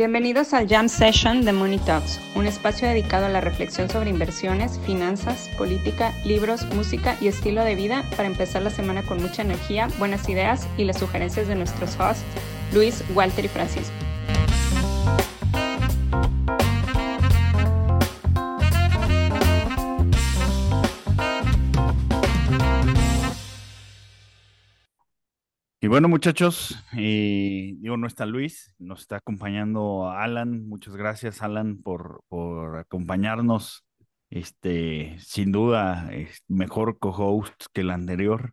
Bienvenidos al Jam Session de Money Talks, un espacio dedicado a la reflexión sobre inversiones, finanzas, política, libros, música y estilo de vida para empezar la semana con mucha energía, buenas ideas y las sugerencias de nuestros hosts, Luis, Walter y Francisco. Y bueno, muchachos, eh, digo, no está Luis, nos está acompañando Alan. Muchas gracias, Alan, por, por acompañarnos. Este, sin duda, es mejor co-host que el anterior.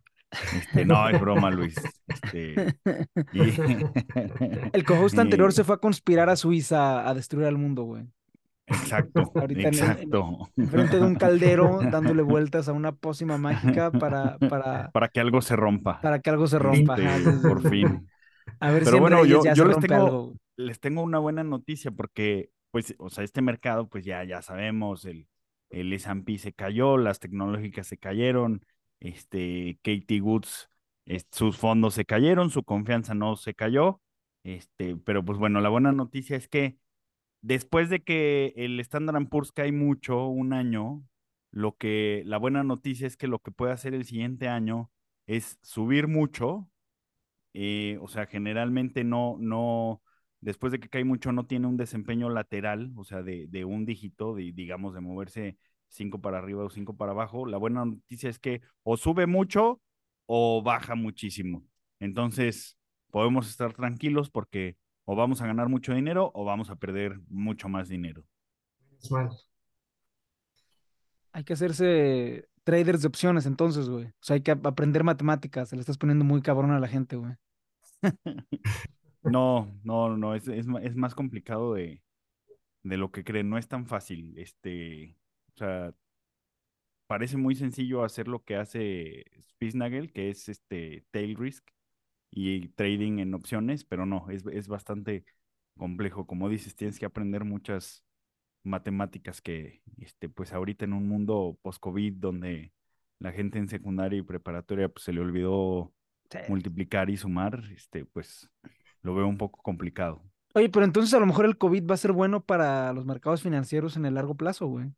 Este, no, es broma, Luis. Este, el co-host anterior se fue a conspirar a Suiza a destruir al mundo, güey. Exacto, exacto. En, frente de un caldero, dándole vueltas a una pócima mágica para, para... Para que algo se rompa. Para que algo se rompa. por fin. A ver Pero si bueno, yo, yo les, tengo, les tengo una buena noticia porque, pues, o sea, este mercado, pues ya, ya sabemos, el, el S&P se cayó, las tecnológicas se cayeron, este, Katie Woods, sus fondos se cayeron, su confianza no se cayó, este, pero pues bueno, la buena noticia es que después de que el Standard Poor's cae mucho, un año, lo que, la buena noticia es que lo que puede hacer el siguiente año es subir mucho, eh, o sea, generalmente no, no, después de que cae mucho, no tiene un desempeño lateral, o sea, de, de un dígito, de, digamos, de moverse cinco para arriba o cinco para abajo. La buena noticia es que o sube mucho o baja muchísimo. Entonces, podemos estar tranquilos porque o vamos a ganar mucho dinero o vamos a perder mucho más dinero. Hay que hacerse traders de opciones entonces, güey. O sea, hay que aprender matemáticas. Se le estás poniendo muy cabrón a la gente, güey. no, no, no, es, es, más complicado de, de lo que creen. No es tan fácil. Este, o sea, parece muy sencillo hacer lo que hace Spitznagel, que es este tail risk y trading en opciones, pero no, es, es bastante complejo. Como dices, tienes que aprender muchas matemáticas que, este, pues ahorita en un mundo post-COVID donde la gente en secundaria y preparatoria pues, se le olvidó multiplicar y sumar, este, pues lo veo un poco complicado. Oye, pero entonces a lo mejor el COVID va a ser bueno para los mercados financieros en el largo plazo, güey.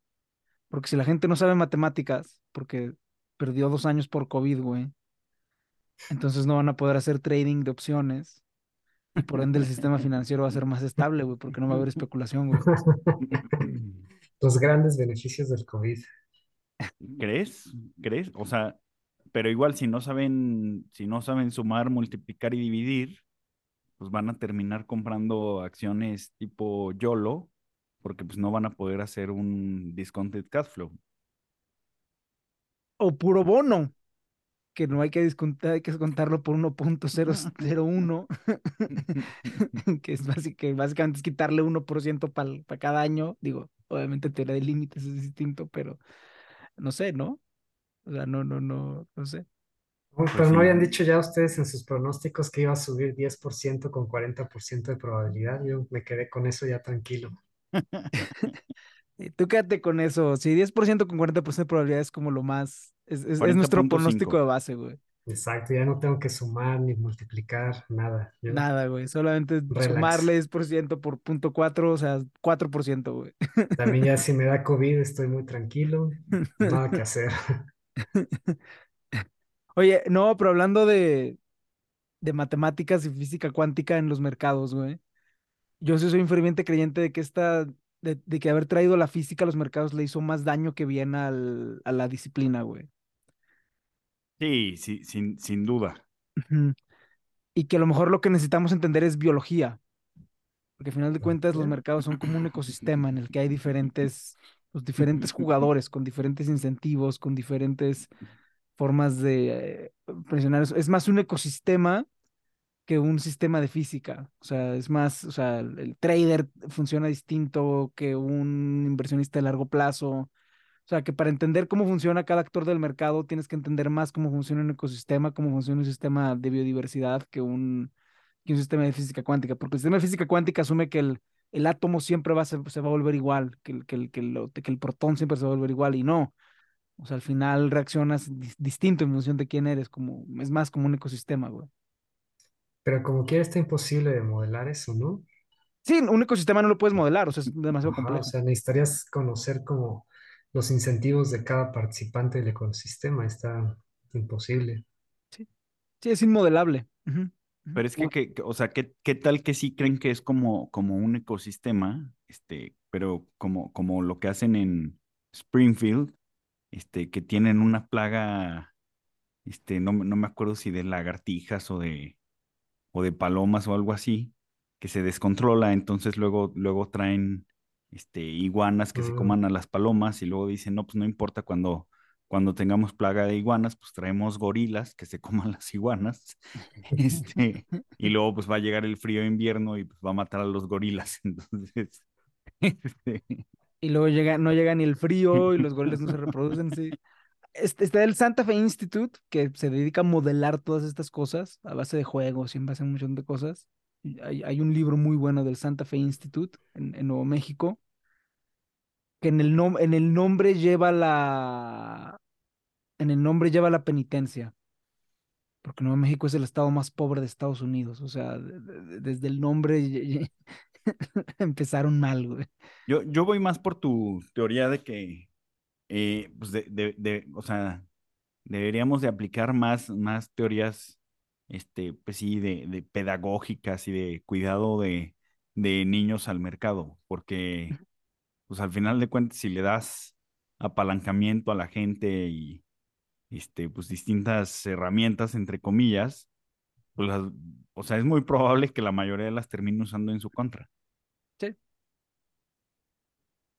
Porque si la gente no sabe matemáticas, porque perdió dos años por COVID, güey, entonces no van a poder hacer trading de opciones. Y por ende el sistema financiero va a ser más estable, güey, porque no va a haber especulación, güey. Los grandes beneficios del COVID. ¿Crees? ¿Crees? O sea, pero igual si no saben, si no saben sumar, multiplicar y dividir, pues van a terminar comprando acciones tipo YOLO, porque pues no van a poder hacer un discounted cash flow. O puro bono que no hay que descontar, hay que descontarlo por 1.001, que es básicamente es quitarle 1% para cada año. Digo, obviamente teoría de límites es distinto, pero no sé, ¿no? O sea, no, no, no, no sé. Pues pero no habían dicho ya ustedes en sus pronósticos que iba a subir 10% con 40% de probabilidad. Yo me quedé con eso ya tranquilo. Tú quédate con eso. Si 10% con 40% de probabilidad es como lo más es, nuestro pronóstico de base, güey. Exacto, ya no tengo que sumar ni multiplicar, nada. Nada, güey, solamente sumarle 10% por punto 4, o sea, 4%, güey. También ya si me da COVID estoy muy tranquilo, nada que hacer. Oye, no, pero hablando de, de matemáticas y física cuántica en los mercados, güey. Yo sí soy un ferviente creyente de que esta, de, que haber traído la física a los mercados le hizo más daño que bien al, a la disciplina, güey. Sí, sí, sin, sin duda. Y que a lo mejor lo que necesitamos entender es biología. Porque al final de cuentas los mercados son como un ecosistema en el que hay diferentes, los diferentes jugadores con diferentes incentivos, con diferentes formas de eh, presionar. Es más un ecosistema que un sistema de física. O sea, es más, o sea, el trader funciona distinto que un inversionista de largo plazo. O sea, que para entender cómo funciona cada actor del mercado tienes que entender más cómo funciona un ecosistema, cómo funciona un sistema de biodiversidad que un, un sistema de física cuántica. Porque el sistema de física cuántica asume que el, el átomo siempre va se va a volver igual, que el, que, el, que, el, que el protón siempre se va a volver igual y no. O sea, al final reaccionas distinto en función de quién eres, como, es más como un ecosistema, güey. Pero como quiera está imposible de modelar eso, ¿no? Sí, un ecosistema no lo puedes modelar, o sea, es demasiado Ajá, o complejo. sea, necesitarías conocer como los incentivos de cada participante del ecosistema. Está imposible. Sí, sí, es inmodelable. Pero es que, que- o sea, ¿qué, qué tal que sí creen que es como, como un ecosistema, este, pero como, como lo que hacen en Springfield, este, que tienen una plaga, este, no, me- no me acuerdo si de lagartijas o de, o de palomas o algo así, que se descontrola, entonces luego, luego traen, este, iguanas que se Mm, coman a las palomas y luego dicen, no, pues no importa cuando, cuando tengamos plaga de iguanas, pues traemos gorilas que se coman las iguanas, este, y luego pues va a llegar el frío invierno y pues va a matar a los gorilas, entonces, este, Y luego llega, no llega ni el frío y los gorilas no se reproducen, sí. Este, está el Santa Fe Institute, que se dedica a modelar todas estas cosas a base de juegos y en base a un montón de cosas. Hay, un libro muy bueno del Santa Fe Institute en, Nuevo México, que en el, nombre lleva la, en el nombre lleva la penitencia, porque Nuevo México es el estado más pobre de Estados Unidos. O sea, de- de- de- desde el nombre empezaron mal, yo, yo voy más por tu teoría de que, eh, pues de, de, o sea, deberíamos de aplicar más, más teorías, este, pues sí, de, de pedagógicas y de cuidado de, de niños al mercado, porque, pues al final de cuentas, si le das apalancamiento a la gente y, este, pues distintas herramientas, entre comillas, pues las- o sea, es muy probable que la mayoría las termine usando en su contra. Sí,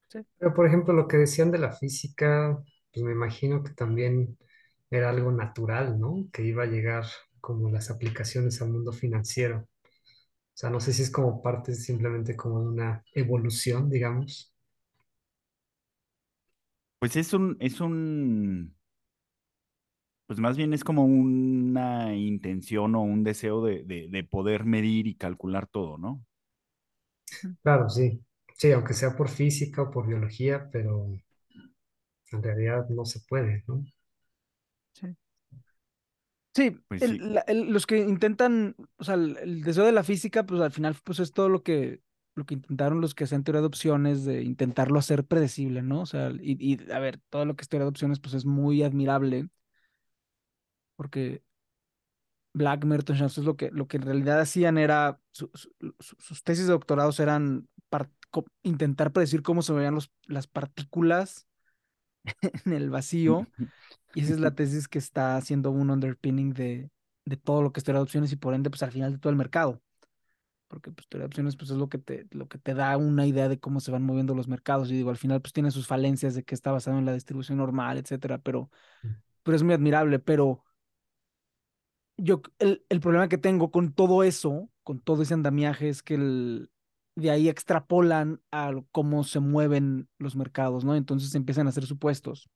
sí. Pero, por ejemplo, lo que decían de la física, pues me imagino que también era algo natural, ¿no? Que iba a llegar como las aplicaciones al mundo financiero. O sea, no sé si es como parte simplemente como de una evolución, digamos. Pues es un, es un, pues más bien es como una intención o un deseo de, de, de poder medir y calcular todo, ¿no? Claro, sí. Sí, aunque sea por física o por biología, pero en realidad no se puede, ¿no? Sí. Sí, Pues el- sí. la- el- los que intentan, o sea, el, el deseo de la física, pues al final, pues es todo lo que, lo que intentaron los que hacen teoría de opciones, de intentarlo hacer predecible, ¿no? O sea, y, y, a ver, todo lo que es teoría de opciones, pues es muy admirable, porque Black, Merton, Johnson, lo que, lo que en realidad hacían era, su- su- su- sus tesis de doctorados eran par- co- intentar predecir cómo se veían los, las partículas en el vacío Y esa es la tesis que está haciendo un underpinning de, de todo lo que es teoría de opciones y por ende, pues al final de todo el mercado. Porque pues teoría de opciones pues es lo que te, lo que te da una idea de cómo se van moviendo los mercados. Y digo, al final pues tiene sus falencias de que está basado en la distribución normal, etcétera, pero, pero es muy admirable. Pero yo, el, el problema que tengo con todo eso, con todo ese andamiaje, es que el, de ahí extrapolan a cómo se mueven los mercados, ¿no? Entonces empiezan a hacer supuestos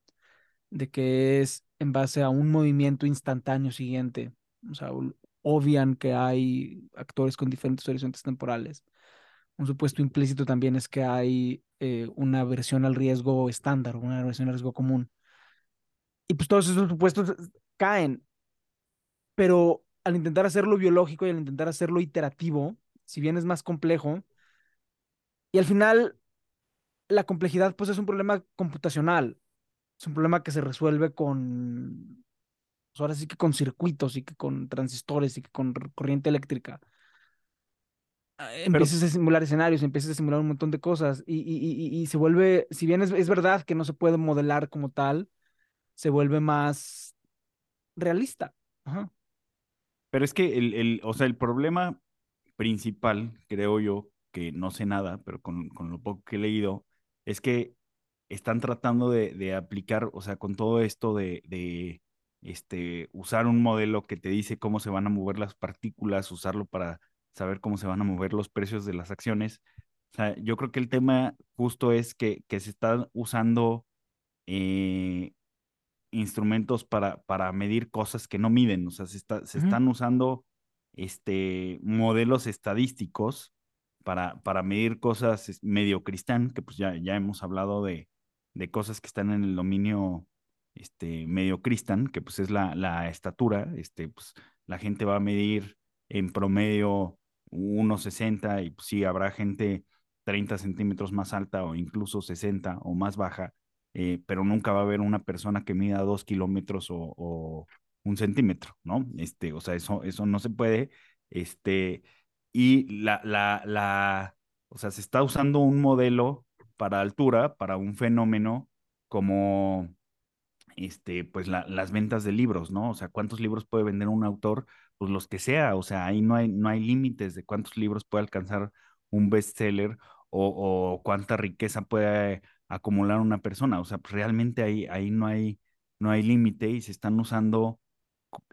de que es en base a un movimiento instantáneo siguiente. O sea, obvian que hay actores con diferentes horizontes temporales. Un supuesto implícito también es que hay eh, una versión al riesgo estándar, una versión al riesgo común. Y pues todos esos supuestos eh, caen, pero al intentar hacerlo biológico y al intentar hacerlo iterativo, si bien es más complejo, y al final la complejidad pues es un problema computacional, es un problema que se resuelve con pues ahora sí que con circuitos y que con transistores y que con corriente eléctrica. Ah, Pero, Empiezas a simular escenarios, empiezas a simular un montón de cosas y, y- y- y se vuelve, si bien es, es verdad que no se puede modelar como tal, se vuelve más realista. Ajá. pero es que el, el, o sea, el problema principal, creo yo, que no sé nada, pero con, con lo poco que he leído, es que están tratando de, de aplicar, o sea, con todo esto de, de este, usar un modelo que te dice cómo se van a mover las partículas, usarlo para saber cómo se van a mover los precios de las acciones. O sea, yo creo que el tema justo es que, que se están usando eh, instrumentos para, para medir cosas que no miden, o sea, se, está, se Ujú. están usando este, modelos estadísticos para, para medir cosas medio cristán, que pues ya, ya hemos hablado de, de cosas que están en el dominio este, medio cristán, que pues es la, la estatura, este, pues la gente va a medir en promedio 1,60 y pues, sí, habrá gente 30 centímetros más alta o incluso 60 o más baja, eh, pero nunca va a haber una persona que mida dos kilómetros o, o, un centímetro, ¿no? Este, o sea, eso, eso no se puede. Este, y la, la, la, o sea, se está usando un modelo para altura, para un fenómeno como este, pues la, las ventas de libros, ¿no? O sea, ¿cuántos libros puede vender un autor? Pues los que sea, o sea, ahí no hay, no hay límites de cuántos libros puede alcanzar un bestseller o, o cuánta riqueza puede acumular una persona. O sea, pues realmente ahí, ahí no hay, no hay límite y se están usando,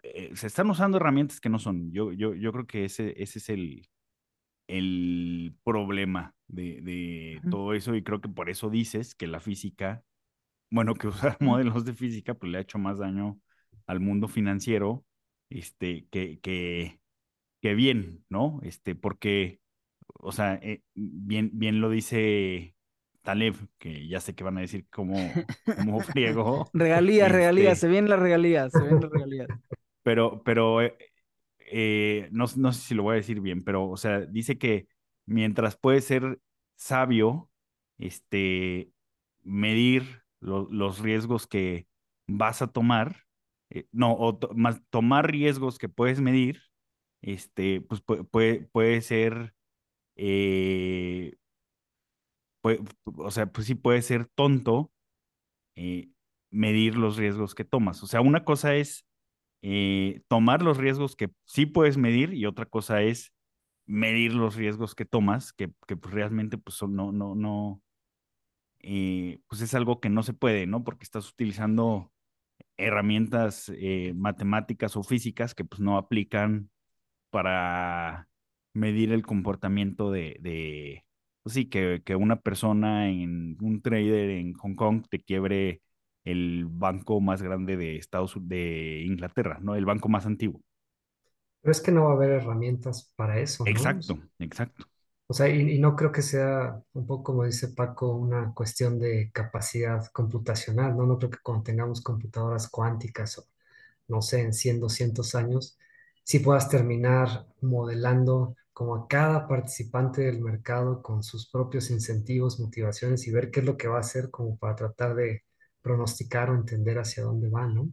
eh, se están usando herramientas que no son. Yo, yo, yo creo que ese, ese es el, el problema de, de todo eso y creo que por eso dices que la física bueno, que usar modelos de física, pues le ha hecho más daño al mundo financiero, este, que, que, que bien, ¿no? Este, porque, o sea, eh, bien, bien lo dice Taleb, que ya sé que van a decir como, como friego. regalías, regalías, este se vienen las regalías, se vienen las regalías. Pero, pero, eh, no, no sé si lo voy a decir bien, pero, o sea, dice que mientras puede ser sabio, este, medir los riesgos que vas a tomar, eh, no, o más, tomar riesgos que puedes medir, este, pues puede, puede, ser, eh, o sea, pues sí puede ser tonto medir los riesgos que tomas. O sea, una cosa es tomar los riesgos que sí puedes medir y otra cosa es medir los riesgos que tomas, que, que pues realmente pues no, no, no, pues es algo que no se puede, ¿no? Porque estás utilizando herramientas eh, matemáticas o físicas que pues no aplican para medir el comportamiento de, de pues sí, que, que una persona en un trader en Hong Kong te quiebre el banco más grande de Estados de Inglaterra, ¿no? El banco más antiguo. Pero es que no va a haber herramientas para eso, ¿no? Exacto, exacto. O sea, y, no creo que sea un poco como dice Paco, una cuestión de capacidad computacional, ¿no? No creo que cuando tengamos computadoras cuánticas o no sé, en 100, 200 años, si puedas terminar modelando como a cada participante del mercado con sus propios incentivos, motivaciones y ver qué es lo que va a hacer como para tratar de pronosticar o entender hacia dónde va, ¿no?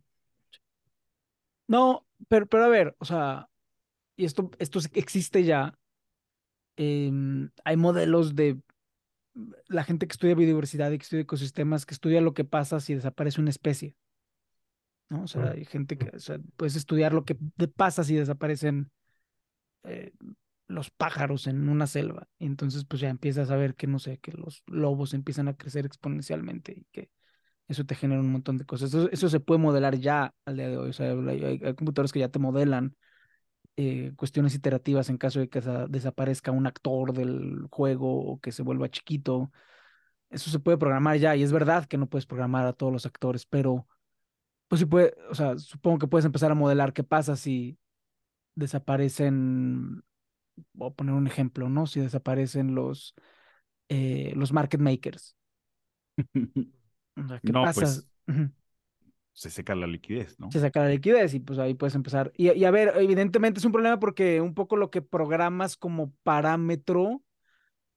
No, pero, pero a ver, o sea, y esto, esto existe ya, Em, hay modelos de la gente que estudia biodiversidad y que estudia ecosistemas, que estudia lo que pasa si desaparece una especie. ¿no? O sea, hay gente que, o sea, puedes estudiar lo que pasa si desaparecen eh, los pájaros en una selva. Y entonces, pues ya empiezas a ver que, no sé, que los lobos empiezan a crecer exponencialmente y que eso te genera un montón de cosas. Eso, se puede modelar ya al día de hoy. O sea, hay computadores que ya te modelan eh, cuestiones iterativas en caso de que desaparezca un actor del juego o que se vuelva chiquito. Eso se puede programar ya y es verdad que no puedes programar a todos los actores, pero pues sí puede, o sea, supongo que puedes empezar a modelar qué pasa si desaparecen, voy a poner un ejemplo, ¿no? Si desaparecen los, eh, los market makers. ¿Qué pasa? Pues se seca la liquidez, ¿no? Se seca la liquidez y pues ahí puedes empezar. Y, a ver, evidentemente es un problema porque un poco lo que programas como parámetro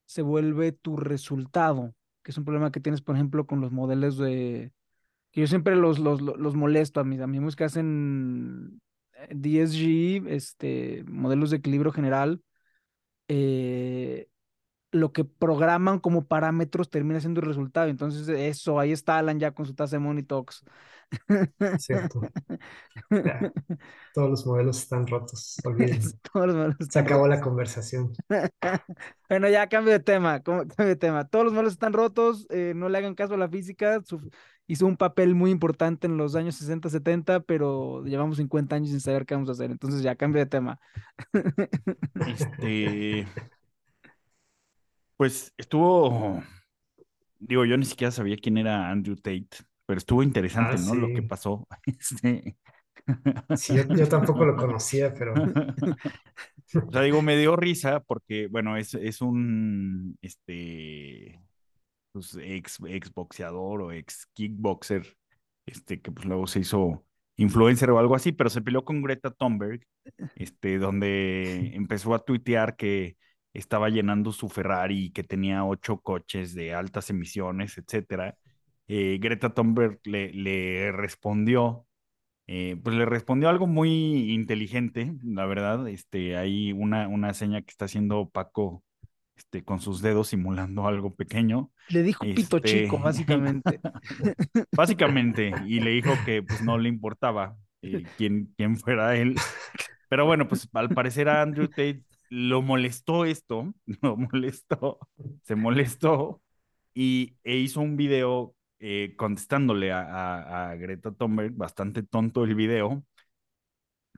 se vuelve tu resultado, que es un problema que tienes, por ejemplo, con los modelos de... que yo siempre los, los, los molesto a mis amigos que hacen eh, DSG, este, modelos de equilibrio general. Eh, lo que programan como parámetros termina siendo el resultado. Entonces, eso, ahí está Alan ya con su tasa de Monitox. Cierto. todos los modelos están rotos, olvídense. Se acabó la conversación. bueno, ya cambio de tema, cambio de tema. Todos los modelos están rotos, eh, no le hagan caso a la física. hizo un papel muy importante en los años 60, 70, pero llevamos 50 años sin saber qué vamos a hacer. Entonces ya cambio de tema. este... Pues estuvo, digo, yo ni siquiera sabía quién era Andrew Tate, pero estuvo interesante, ah, ¿no? Lo que pasó. Este... Sí, yo, tampoco lo conocía, pero... o sea, digo, me dio risa porque, bueno, es, es un, este, pues, ex, ex boxeador o ex kickboxer, este, que pues luego se hizo influencer o algo así, pero se peleó con Greta Thunberg, este, donde empezó a tuitear que estaba llenando su Ferrari que tenía ocho coches de altas emisiones, etcétera. Eh, Greta Thunberg le, le respondió, eh, pues le respondió algo muy inteligente, la verdad. Este, hay una, una seña que está haciendo Paco este, con sus dedos simulando algo pequeño. Le dijo pito Este, chico, básicamente. Básicamente, y le dijo que pues no le importaba eh, quién, quién fuera él. Pero bueno, pues al parecer a Andrew Tate lo molestó esto, lo molestó, se molestó y e hizo un video eh, contestándole a, a- a Greta Thunberg, bastante tonto el video,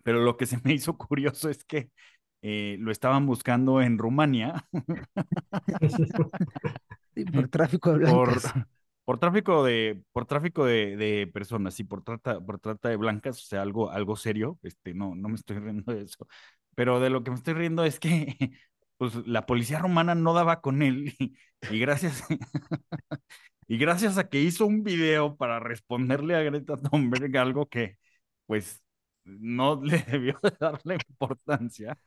pero lo que se me hizo curioso es que eh, lo estaban buscando en Rumania Sí, por tráfico de blancas. por tráfico de, por tráfico de, de personas y por trata, por trata de blancas, o sea, algo, algo serio, este, no, no me estoy riendo de eso, pero de lo que me estoy riendo es que pues, la policía romana no daba con él y, gracias, y gracias a que hizo un video para responderle a Greta Thunberg algo que, pues, no le debió de darle importancia.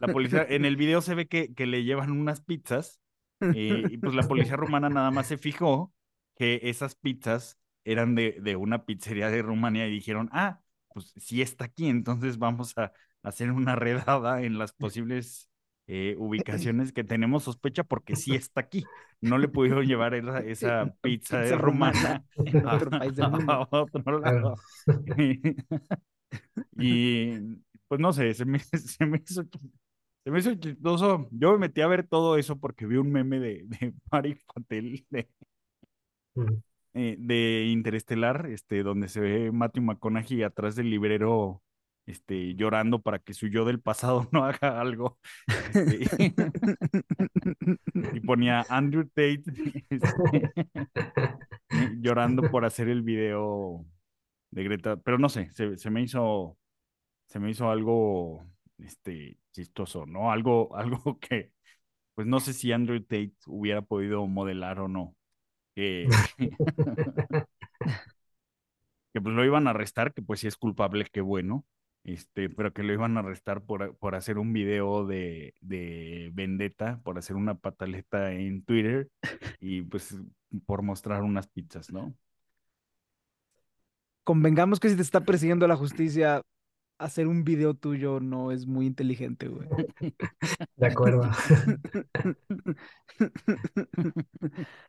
La policía, en el video se ve que, que le llevan unas pizzas eh, y pues la policía romana nada más se fijó que esas pizzas eran de, de una pizzería de Rumania y dijeron, ah, pues sí está aquí, entonces vamos a hacer una redada en las posibles eh, ubicaciones que tenemos sospecha porque sí está aquí. No le pudieron llevar esa, esa pizza, de Pizza rumana a, otro país del mundo. a otro lado. y pues no sé, se me, se me hizo se me hizo chistoso. Yo me metí a ver todo eso porque vi un meme de, de Mari Patel de, Eh, de Interestelar, este, donde se ve Matthew McConaughey atrás del librero este, llorando para que su yo del pasado no haga algo. Este, y ponía Andrew Tate este, llorando por hacer el video de Greta. Pero no sé, se, se me hizo, se me hizo algo este, chistoso, ¿no? Algo, algo que, pues no sé si Andrew Tate hubiera podido modelar o no. Que, que pues lo iban a arrestar, que pues si es culpable, qué bueno. Este, pero que lo iban a arrestar por, por hacer un video de, de vendetta, por hacer una pataleta en Twitter y pues por mostrar unas pizzas, ¿no? Convengamos que si te está persiguiendo la justicia, hacer un video tuyo no es muy inteligente, güey. De acuerdo.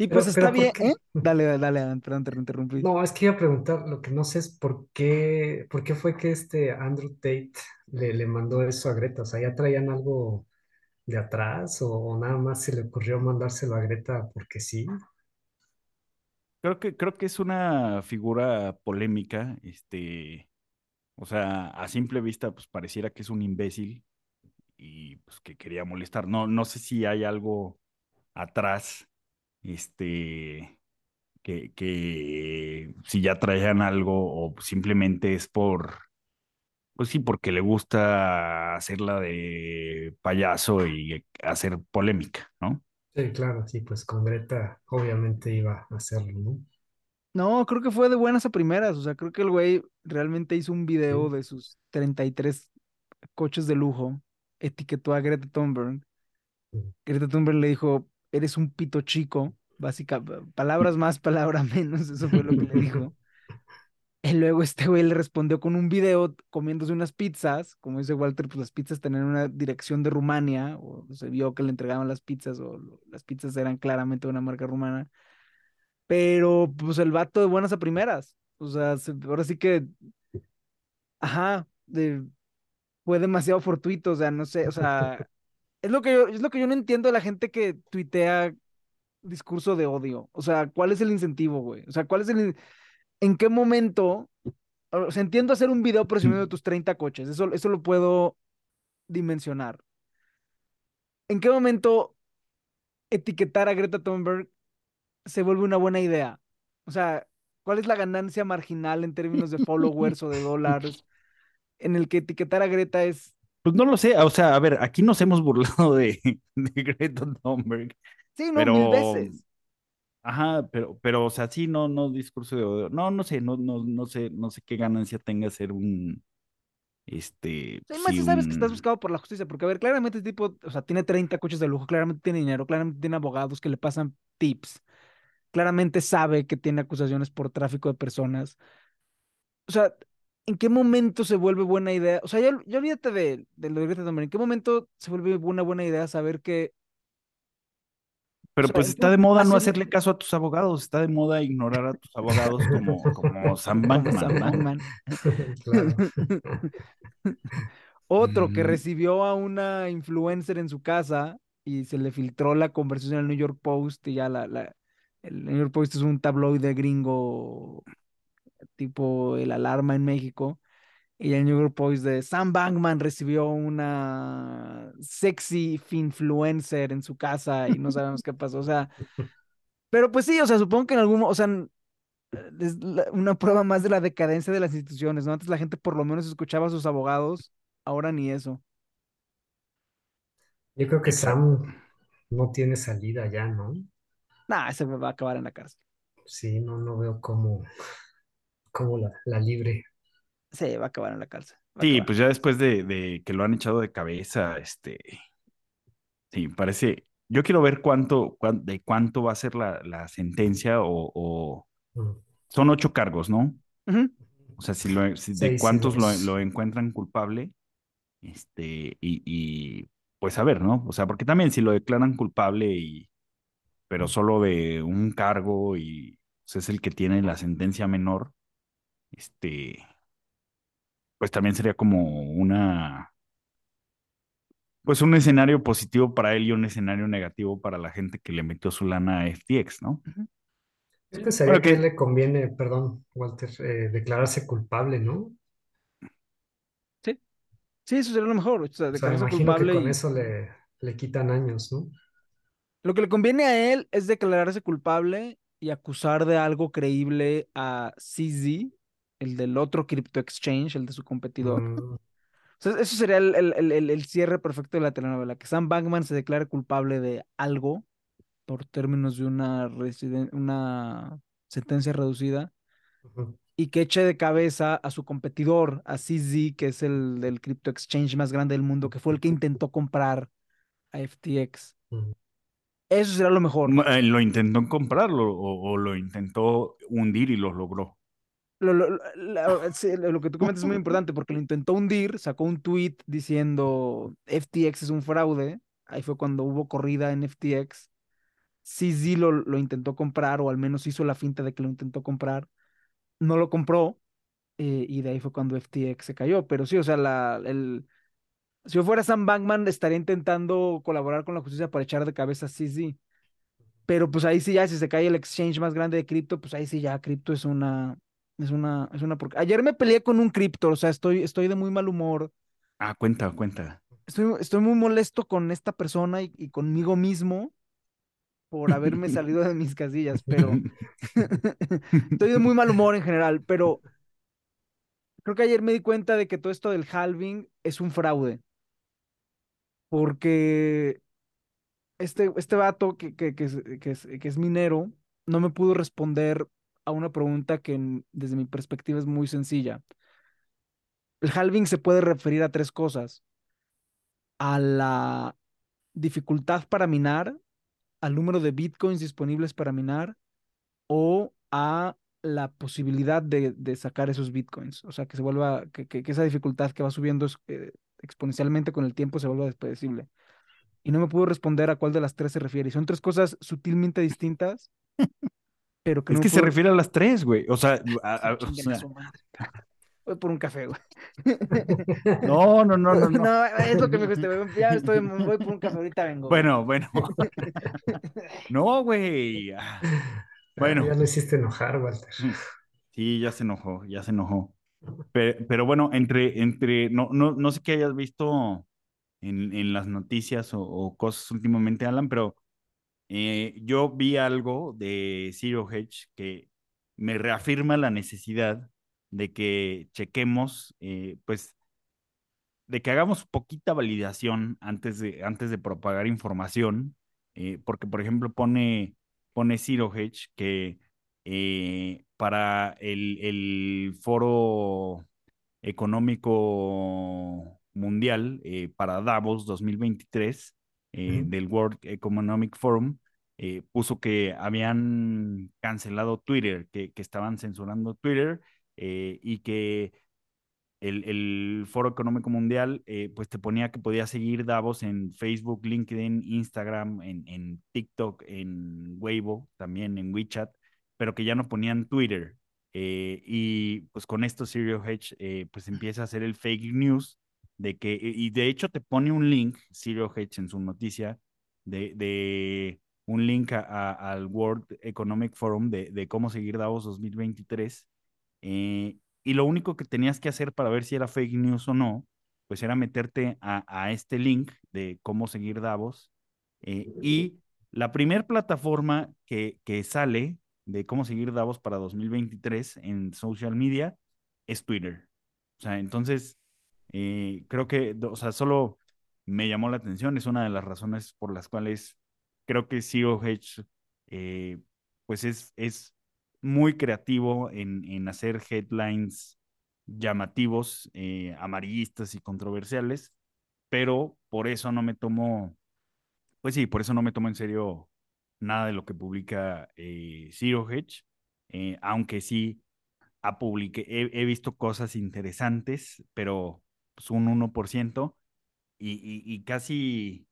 Y Pero- pues está pero ¿por bien? ¿eh? Dale, dale, perdón, te interrumpí. No, es que iba a preguntar, lo que no sé es por qué, por qué fue que este Andrew Tate le, le mandó eso a Greta. O sea, ¿ya traían algo de atrás o, o nada más se le ocurrió mandárselo a Greta porque sí? Creo que, creo que es una figura polémica, este, o sea, a simple vista, pues pareciera que es un imbécil y pues que quería molestar. No, no sé si hay algo atrás, este, que, que si ya traían algo o simplemente es por, pues sí, porque le gusta hacerla de payaso y hacer polémica, ¿no? Sí, claro, sí, pues con Greta obviamente iba a hacerlo, ¿no? No, creo que fue de buenas a primeras. O sea, creo que el güey realmente hizo un video Sí. de sus 33 coches de lujo, etiquetó a Greta Thunberg. Greta Thunberg le dijo, eres un pito chico, básica, palabras más, palabras menos, eso fue lo que le dijo. Y luego este güey le respondió con un video comiéndose unas pizzas. Como dice Walter, pues las pizzas tenían una dirección de Rumania, o se vio que le entregaban las pizzas, o lo- las pizzas eran claramente de una marca rumana. Pero pues el vato de buenas a primeras. O sea, se- ahora sí que, ajá, de- fue demasiado fortuito, o sea, no sé, o sea, es lo que yo, es lo que yo no entiendo de la gente que tuitea discurso de odio. O sea, ¿cuál es el incentivo, güey? O sea, ¿cuál es el, en qué momento? O sea, entiendo hacer un video presumiendo tus 30 coches, eso, eso lo puedo dimensionar. ¿En qué momento etiquetar a Greta Thunberg se vuelve una buena idea? O sea, ¿cuál es la ganancia marginal en términos de followers o de dólares en el que etiquetar a Greta es, Pues no lo sé, o sea, a ver, aquí nos hemos burlado de, de Greta Thunberg, sí, no, pero, mil veces. Ajá, pero, pero, o sea, sí, no, no discurso de odio. No, no sé, no, no, no sé, no sé qué ganancia tenga ser un, este, Sí, más sí, si sabes que estás buscado por la justicia, porque a ver, claramente el tipo, o sea, tiene 30 coches de lujo, claramente tiene dinero, claramente tiene abogados que le pasan tips, claramente sabe que tiene acusaciones por tráfico de personas. O sea, ¿en qué momento se vuelve buena idea? O sea, ya, ya olvídate de, de lo de Greta Thunberg, ¿en qué momento se vuelve una buena idea saber que, o pero sea, pues ¿en está de moda no hacer hacerle caso a tus abogados, está de moda ignorar a tus abogados como, como Sam Bankman. Otro que Mm, recibió a una influencer en su casa y se le filtró la conversación al New York Post y ya la, la, el New York Post es un tabloide gringo tipo el Alarma en México y el New York Post de Sam Bankman recibió una sexy influencer en su casa y no sabemos qué pasó, o sea, pero pues sí, o sea, supongo que en algún, o sea, es una prueba más de la decadencia de las instituciones, ¿no? Antes la gente por lo menos escuchaba a sus abogados, ahora ni eso. Yo creo que. Sam no tiene salida ya, ¿no? Nah, ese va a acabar en la cárcel. Sí, no, no veo cómo, cómo la, la libre. Sí, va a acabar en la cárcel. Sí, pues ya después de, de que lo han echado de cabeza, este, sí, parece, yo quiero ver cuánto, cuán- de cuánto va a ser la, la sentencia o, o Mm. son ocho cargos, ¿no? O sea, si lo, si de cuántos lo, lo encuentran culpable, este, y, y pues a ver, ¿no? O sea, porque también si lo declaran culpable y, pero solo de un cargo y pues, es el que tiene la sentencia menor, este, pues también sería como una, pues un escenario positivo para él y un escenario negativo para la gente que le metió su lana a FTX, ¿no? Bueno, que a él que le conviene, perdón, Walter, eh, declararse culpable, ¿no? Sí, sí, eso sería lo mejor. O sea, O sea, me declararse imagino que culpable con y eso le, le quitan años, ¿no? lo que le conviene a él es declararse culpable y acusar de algo creíble a CZ, el del otro crypto exchange, el de su competidor. Mm, O sea, eso sería el, el- el- el- cierre perfecto de la telenovela, que Sam Bankman se declare culpable de algo por términos de una, residen- una sentencia reducida ujú, y que eche de cabeza a su competidor, a CZ, que es el del crypto exchange más grande del mundo, que fue el que intentó comprar a FTX. Eso será lo mejor. eh, lo intentó comprarlo o, o lo intentó hundir y lo logró. Lo, lo- lo- lo que tú comentas es muy importante porque lo intentó hundir, sacó un tweet diciendo FTX es un fraude. Ahí fue cuando hubo corrida en FTX. CZ lo, lo intentó comprar o al menos hizo la finta de que lo intentó comprar. No lo compró eh, y de ahí fue cuando FTX se cayó. Pero sí, o sea, la, el, si yo fuera Sam Bankman estaría intentando colaborar con la justicia para echar de cabeza a CZ. Pero pues ahí sí ya, si se cae el exchange más grande de cripto, pues ahí sí ya cripto es una, es una, es una porca- Ayer me peleé con un cripto, o sea, estoy, estoy de muy mal humor. Ah, cuenta, cuenta. Estoy, estoy muy molesto con esta persona y, y conmigo mismo por haberme salido de mis casillas, pero estoy de muy mal humor en general, pero creo que ayer me di cuenta de que todo esto del halving es un fraude, porque este, este vato que, que, que es, que es- que es minero no me pudo responder a una pregunta que desde mi perspectiva es muy sencilla. El halving se puede referir a tres cosas. A la dificultad para minar, al número de bitcoins disponibles para minar o a la posibilidad de, sacar esos bitcoins. O sea, que se vuelva, que, esa dificultad que va subiendo eh, exponencialmente con el tiempo se vuelva despredecible. Y no me pudo responder a cuál de las tres se refiere. Y son tres cosas sutilmente distintas, pero que Es no que se pudo... refiere a las tres, güey. O sea, a- a- o sea, su madre. Voy por un café, güey. no, no, no, no, no. No, es lo que me dijiste, güey. Ya estoy, voy por un café, ahorita vengo. güey. Bueno, bueno. No, güey. Ah, Ah, ya Bueno, lo hiciste enojar, Walter. sí, ya se enojó, ya se enojó. Pero, pero bueno, entre, entre, no, no, no sé qué hayas visto en, en las noticias o, o cosas últimamente, Alan, pero eh, yo vi algo de Zero Hedge que me reafirma la necesidad de que chequemos, eh, pues, de que hagamos poquita validación antes de, antes de propagar información, eh, porque, por ejemplo, pone pone Zero Hedge que eh, para el, el, foro económico mundial, para Davos 2023, eh, del World Economic Forum, eh, puso que habían cancelado Twitter, que, que estaban censurando Twitter eh, y que el, el, Foro Económico Mundial pues te ponía que podías seguir Davos en Facebook, LinkedIn, Instagram, en, en TikTok, en Weibo, también en WeChat, pero que ya no ponían Twitter. Y pues con esto Serial Hedge pues empieza a hacer el fake news de que, y de hecho te pone un link, Serial Hedge en su noticia, de, de un link a, al World Economic Forum de, de, cómo seguir Davos 2023. Eh, y lo único que tenías que hacer para ver si era fake news o no, pues era meterte a, a este link de cómo seguir Davos. Eh, y la primera plataforma que, que sale de cómo seguir Davos para 2023 en social media es Twitter. O sea, entonces, creo que, o sea, solo me llamó la atención, es una de las razones por las cuales creo que COH, eh, pues es, es muy creativo en, en hacer headlines llamativos, eh, amarillistas y controversiales, pero por eso no me tomo, pues sí, por eso no me tomo en serio nada de lo que publica eh, Zero Hedge, eh, aunque sí ha publique, he, he, visto cosas interesantes, pero pues un 1%, y, y, y casi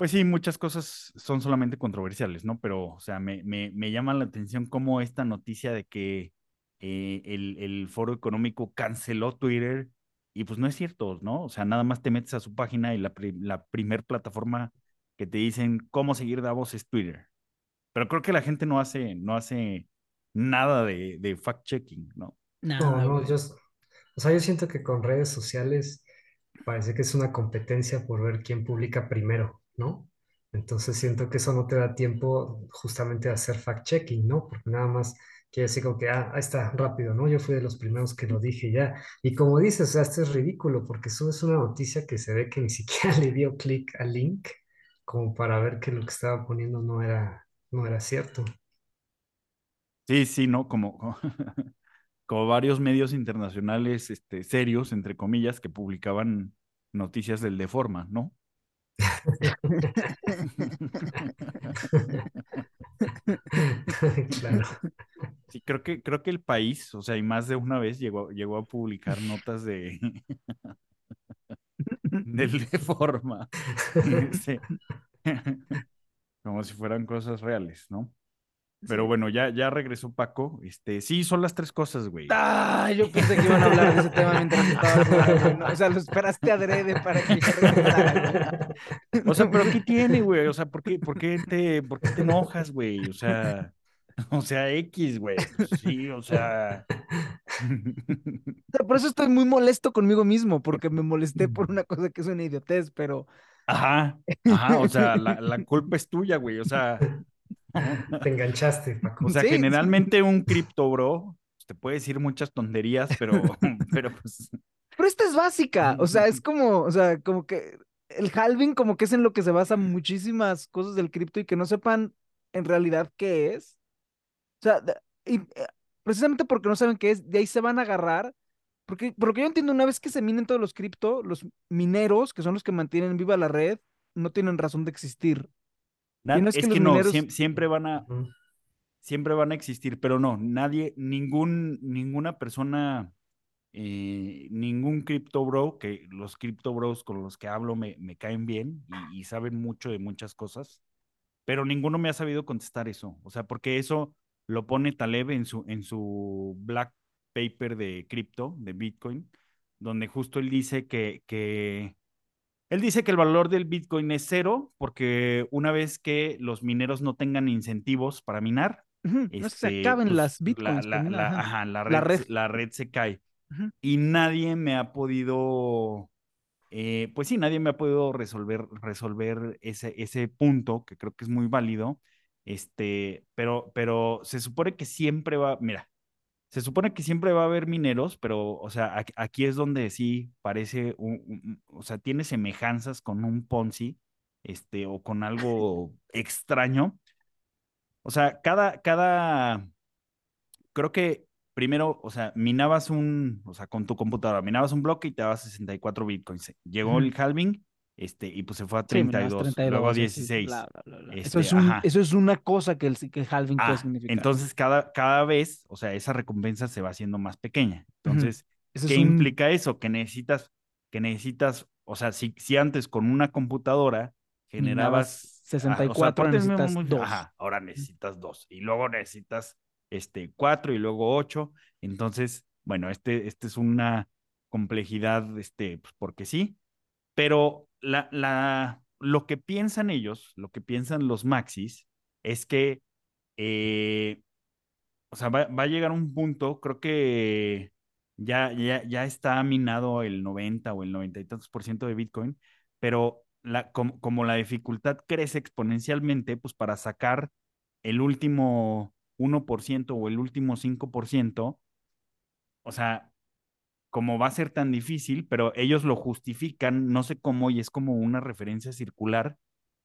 pues sí, muchas cosas son solamente controversiales, ¿no? Pero, o sea, me, me, me llama la atención cómo esta noticia de que eh, el, el, foro económico canceló Twitter, y pues no es cierto, ¿no? O sea, nada más te metes a su página y la, la primer plataforma que te dicen cómo seguir Davos es Twitter. Pero creo que la gente no hace, no hace nada de, de fact-checking, ¿no? No, no, yo, o sea, yo siento que con redes sociales parece que es una competencia por ver quién publica primero. ¿no? Entonces siento que eso no te da tiempo justamente a hacer fact-checking, ¿no? Porque nada más quiere decir como que, ah, ahí está, rápido, ¿no? Yo fui de los primeros que lo dije ya. Y como dices, o sea, esto es ridículo porque subes una noticia que se ve que ni siquiera le dio clic al link como para ver que lo que estaba poniendo no era, no era cierto. Sí, sí, ¿no? Como, como, varios medios internacionales este, serios, entre comillas, que publicaban noticias del Deforma, ¿no? claro. Sí, creo que, creo que el país, o sea, y más de una vez llegó, llegó a publicar notas de del de forma. Sí. Como si fueran cosas reales, ¿no? Pero bueno, ya, ya regresó Paco. Este, sí, son las tres cosas, güey. Ah, yo pensé que iban a hablar de ese tema mientras estaba. O sea, lo esperaste adrede para que regresara. O sea, pero ¿qué tiene, güey? O sea, ¿por qué, por qué te, por qué te enojas, güey? O sea, o sea, X, güey. Pues sí, o sea. Por eso estoy muy molesto conmigo mismo, porque me molesté por una cosa que es una idiotez, pero. Ajá, ajá, o sea, la, la culpa es tuya, güey. O sea, te enganchaste, Paco. O sea, sí, generalmente sí. un cripto bro te puede decir muchas tonterías, pero, pero pues. Pero esta es básica, o sea, es como, o sea, como que el halving como que es en lo que se basa muchísimas cosas del cripto y que no sepan en realidad qué es. O sea, y eh, precisamente porque no saben qué es, de ahí se van a agarrar. Porque, por lo que yo entiendo, una vez que se minen todos los cripto, los mineros, que son los que mantienen viva la red, no tienen razón de existir. No es, es, que, que no, mineros... siempre, siempre, van a, uh -huh. siempre van a existir, pero no, nadie, ningún, ninguna persona, eh, ningún crypto bro, que los crypto bros con los que hablo me, me caen bien y, y, saben mucho de muchas cosas, pero ninguno me ha sabido contestar eso, o sea, porque eso lo pone Taleb en su, en su black paper de cripto, de Bitcoin, donde justo él dice que, que él dice que el valor del Bitcoin es cero porque una vez que los mineros no tengan incentivos para minar, uh -huh. no este, se acaben pues, las Bitcoins. La, la, la, ajá, la, red, la, red. la red se cae. Uh -huh. Y nadie me ha podido, eh, pues sí, nadie me ha podido resolver, resolver ese, ese punto que creo que es muy válido. Este, pero, pero se supone que siempre va, mira, se supone que siempre va a haber mineros, pero, o sea, aquí es donde sí parece, un, un, o sea, tiene semejanzas con un Ponzi, este, o con algo extraño, O sea, cada, cada, creo que primero, o sea, minabas un, o sea, con tu computadora, minabas un bloque y te daba 64 bitcoins. Llegó el halving, este, y pues se fue a 32, luego a 16. Este, eso, es un, eso, es una cosa que el, que halving puede ah, significar. Entonces, cada, cada vez, o sea, esa recompensa se va haciendo más pequeña. Entonces, ¿qué implica eso? Que necesitas, que necesitas, o sea, si, si antes con una computadora generabas 64, ah, necesitas dos. Ajá, ahora necesitas dos. Y luego necesitas este, cuatro y luego ocho. Entonces, bueno, este, este es una complejidad, este, pues porque sí, pero la, la, lo que piensan ellos, lo que piensan los maxis, es que, eh, o sea, va, a llegar un punto, creo que ya, ya, ya está minado el 90 o el 90 y tantos por ciento de Bitcoin, pero la, como, como la dificultad crece exponencialmente, pues para sacar el último 1% o el último 5%, o sea, como va a ser tan difícil, pero ellos lo justifican, no sé cómo, y es como una referencia circular,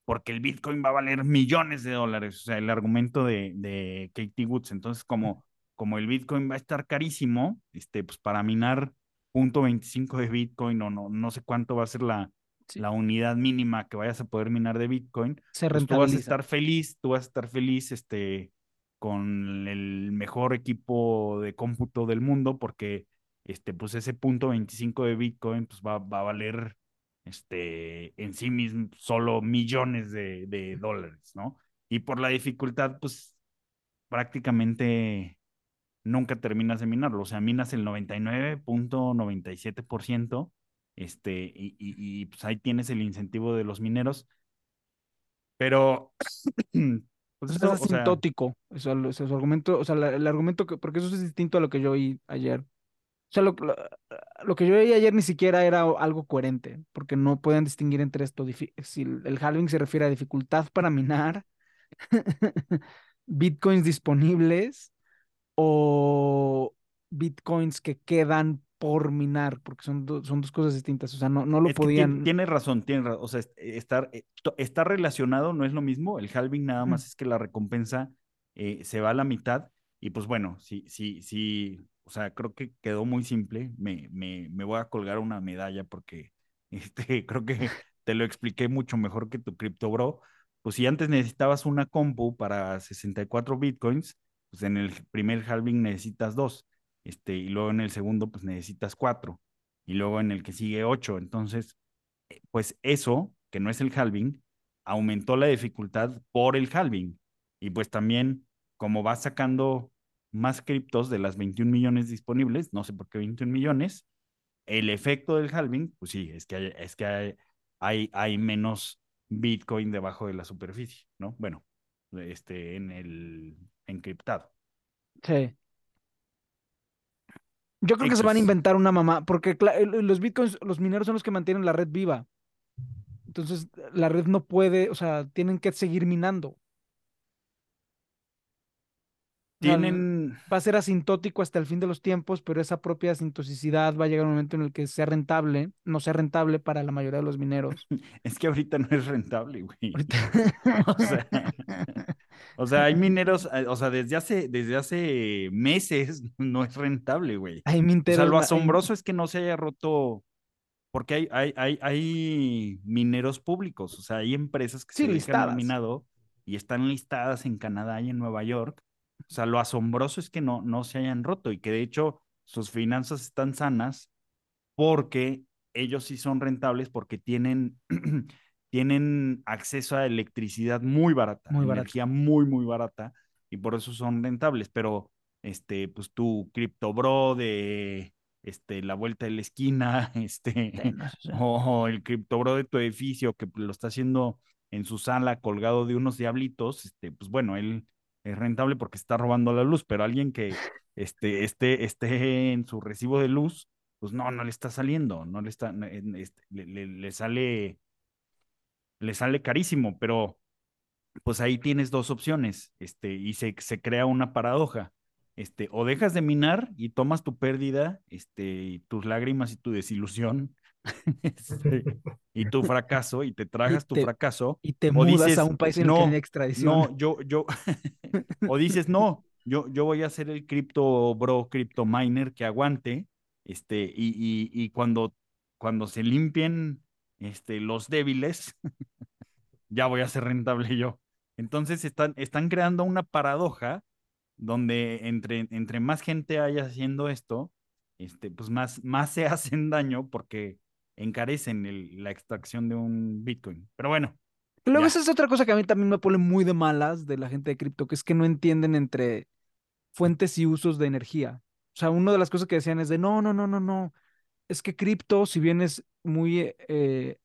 porque el Bitcoin va a valer millones de dólares, o sea, el argumento de, de Katie Woods. Entonces, como, como el Bitcoin va a estar carísimo, este, pues para minar punto .25 de Bitcoin o no, no sé cuánto va a ser la, la unidad mínima que vayas a poder minar de Bitcoin, Se pues tú vas a estar feliz, tú vas a estar feliz, este, con el mejor equipo de cómputo del mundo, porque este, pues ese punto 25 de Bitcoin pues va, va a valer este, en sí mismo solo millones de, de, dólares, ¿no? Y por la dificultad, pues prácticamente nunca terminas de minarlo, o sea, minas el 99.97%, este, y, y, y pues ahí tienes el incentivo de los mineros, pero Pues es asintótico, eso, argumento, o sea, el argumento que, porque eso es distinto a lo que yo oí ayer. Sea, lo, lo, que yo oí ayer ni siquiera era algo coherente, porque no pueden distinguir entre esto. Si el halving se refiere a dificultad para minar, bitcoins disponibles o bitcoins que quedan por minar, porque son, son dos cosas distintas, o sea, no, no lo podían... Tiene, razón, tiene razón, o sea, estar, eh, está relacionado, no es lo mismo, el halving nada más es que la recompensa eh, se va a la mitad, y pues bueno, sí, sí, sí, o sea, creo que quedó muy simple, me, me, me voy a colgar una medalla porque este, creo que te lo expliqué mucho mejor que tu Crypto Bro, pues si antes necesitabas una compu para 64 bitcoins, pues en el primer halving necesitas dos este, y luego en el segundo pues necesitas cuatro, y luego en el que sigue ocho. Entonces, eh, pues eso, que no es el halving, aumentó la dificultad por el halving. Y pues también, como vas sacando más criptos de las 21 millones disponibles, no sé por qué 21 millones, el efecto del halving, pues sí, es que hay, es que hay, hay, hay menos Bitcoin debajo de la superficie, ¿no? Bueno, este, en el encriptado. Sí. Yo creo que se van a inventar una mamá, porque los bitcoins, los mineros son los que mantienen la red viva. Entonces, la red no puede, o sea, tienen que seguir minando. Tienen... Va a ser asintótico hasta el fin de los tiempos, pero esa propia asintosicidad va a llegar un momento en el que sea rentable, no sea rentable para la mayoría de los mineros. Es que ahorita no es rentable, güey. o sea... O sea, hay mineros, eh, o sea, desde hace, desde hace meses no es rentable, güey. Hay o sea, lo asombroso es que no se haya roto, porque hay, hay, hay, hay mineros públicos, o sea, hay empresas que se dedican al minado y están listadas en Canadá y en Nueva York. O sea, lo asombroso es que no, no se hayan roto y que de hecho sus finanzas están sanas porque ellos sí son rentables porque tienen tienen acceso a electricidad muy barata, muy energía muy, muy barata, y por eso son rentables. Pero, este, pues tu Crypto Bro de este, la vuelta de la esquina, este, o, el Crypto Bro de tu edificio que lo está haciendo en su sala colgado de unos diablitos, este, pues bueno, él es rentable porque está robando la luz, pero alguien que este, esté, esté en su recibo de luz, pues no, no le está saliendo, no le está, este, le sale le sale carísimo, pero pues ahí tienes dos opciones, este, y se, se crea una paradoja. Este, o dejas de minar y tomas tu pérdida, este, tus lágrimas y tu desilusión Este, y tu fracaso, y te tragas tu te- fracaso, Y te mudas dices, a un país en el que no, hay extradición. no, yo, yo, o dices, no, yo, yo voy a ser el cripto bro, cripto miner que aguante, este, y, y, y cuando, cuando se limpien, este, los débiles, ya voy a ser rentable yo. Entonces están, están creando una paradoja donde entre, entre más gente haya haciendo esto, este, pues más, más se hacen daño porque encarecen el- la extracción de un Bitcoin. Pero bueno, Luego Ya. esa es otra cosa que a mí también me pone muy de malas de la gente de cripto, que es que no entienden entre fuentes y usos de energía. O sea, una de las cosas que decían es de, no, no, no, no, no. Es que cripto, si bien es muy eh,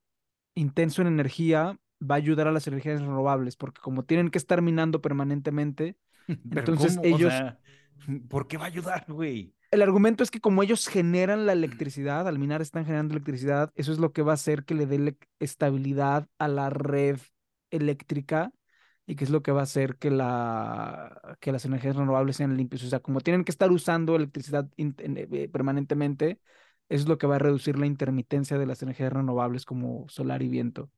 intenso en energía, va a ayudar a las energías renovables, porque como tienen que estar minando permanentemente, entonces ¿cómo? O ellos, sea, ¿por qué va a ayudar, güey? El argumento es que como ellos generan la electricidad, al minar están generando electricidad, eso es lo que va a hacer que le dé estabilidad a la red eléctrica y que es lo que va a hacer que, la, que las energías renovables sean limpias. O sea, como tienen que estar usando electricidad en- eh, permanentemente, eso es lo que va a reducir la intermitencia de las energías renovables como solar y viento.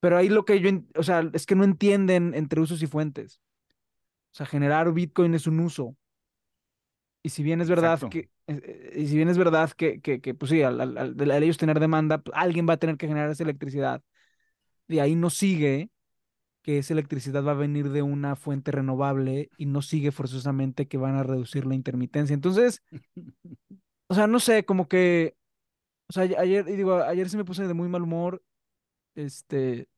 Pero ahí lo que yo, o sea, es que no entienden entre usos y fuentes. O sea, generar Bitcoin es un uso. Y si bien es verdad Exacto. que, eh, eh, y si bien es verdad que, que, que, pues sí, al, al- al- al ellos tener demanda, pues, alguien va a tener que generar esa electricidad. De ahí no sigue que esa electricidad va a venir de una fuente renovable y no sigue forzosamente que van a reducir la intermitencia. Entonces, o sea, no sé, como que, o sea, ayer, digo, ayer se me puse de muy mal humor, este,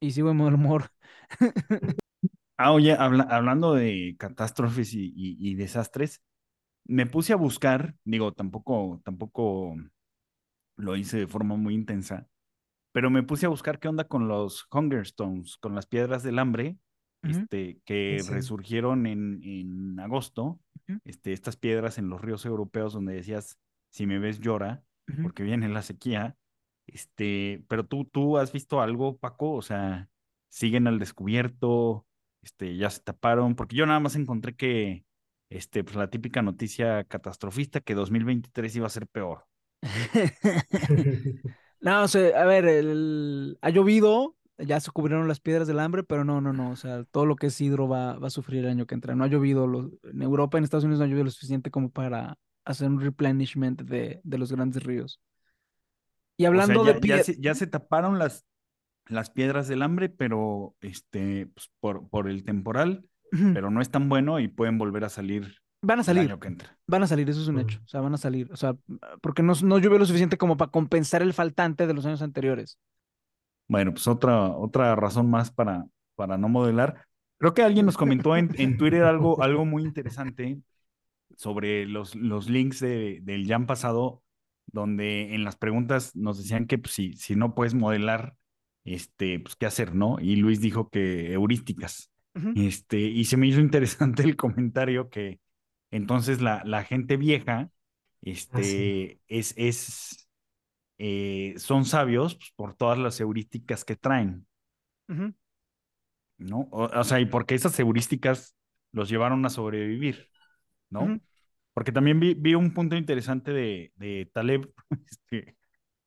y sigo de mal humor. Ah, oye, habla- hablando de catástrofes y, y- y desastres, me puse a buscar, digo, tampoco, tampoco lo hice de forma muy intensa, pero me puse a buscar qué onda con los Hunger Stones, con las piedras del hambre, este, que Sí. resurgieron en, en agosto, este, estas piedras en los ríos europeos donde decías, si me ves llora, porque viene la sequía, este, pero tú, tú has visto algo, Paco, o sea, siguen al descubierto, este, ya se taparon, porque yo nada más encontré que, este, pues la típica noticia catastrofista que 2023 iba a ser peor. No, o sea, a ver, el- ha llovido, ya se cubrieron las piedras del hambre, pero no, no, no, o sea, todo lo que es hidro va, va a sufrir el año que entra. No ha llovido, lo- en Europa, en Estados Unidos no ha llovido lo suficiente como para hacer un replenishment de, de los grandes ríos. Y O sea, hablando ya, de ya piedras, se, ya se taparon las, las piedras del hambre, pero este, pues, por, por el temporal, pero no es tan bueno y pueden volver a salir van a el salir, año que entra. van a salir, eso es un hecho, o sea, van a salir, o sea, porque no, no llovió lo suficiente como para compensar el faltante de los años anteriores. Bueno, pues otra, otra razón más para, para no modelar. Creo que alguien nos comentó en, en Twitter algo, algo muy interesante sobre los, los links de, del Jam pasado, donde en las preguntas nos decían que pues, si, si no puedes modelar, este, pues qué hacer, ¿no? Y Luis dijo que heurísticas. Este, y se me hizo interesante el comentario que entonces la, la gente vieja, este, es, es, eh, son sabios pues, por todas las heurísticas que traen. ¿no? O, o sea, y porque esas heurísticas los llevaron a sobrevivir, ¿no? Porque también vi, vi un punto interesante de, de Taleb, este,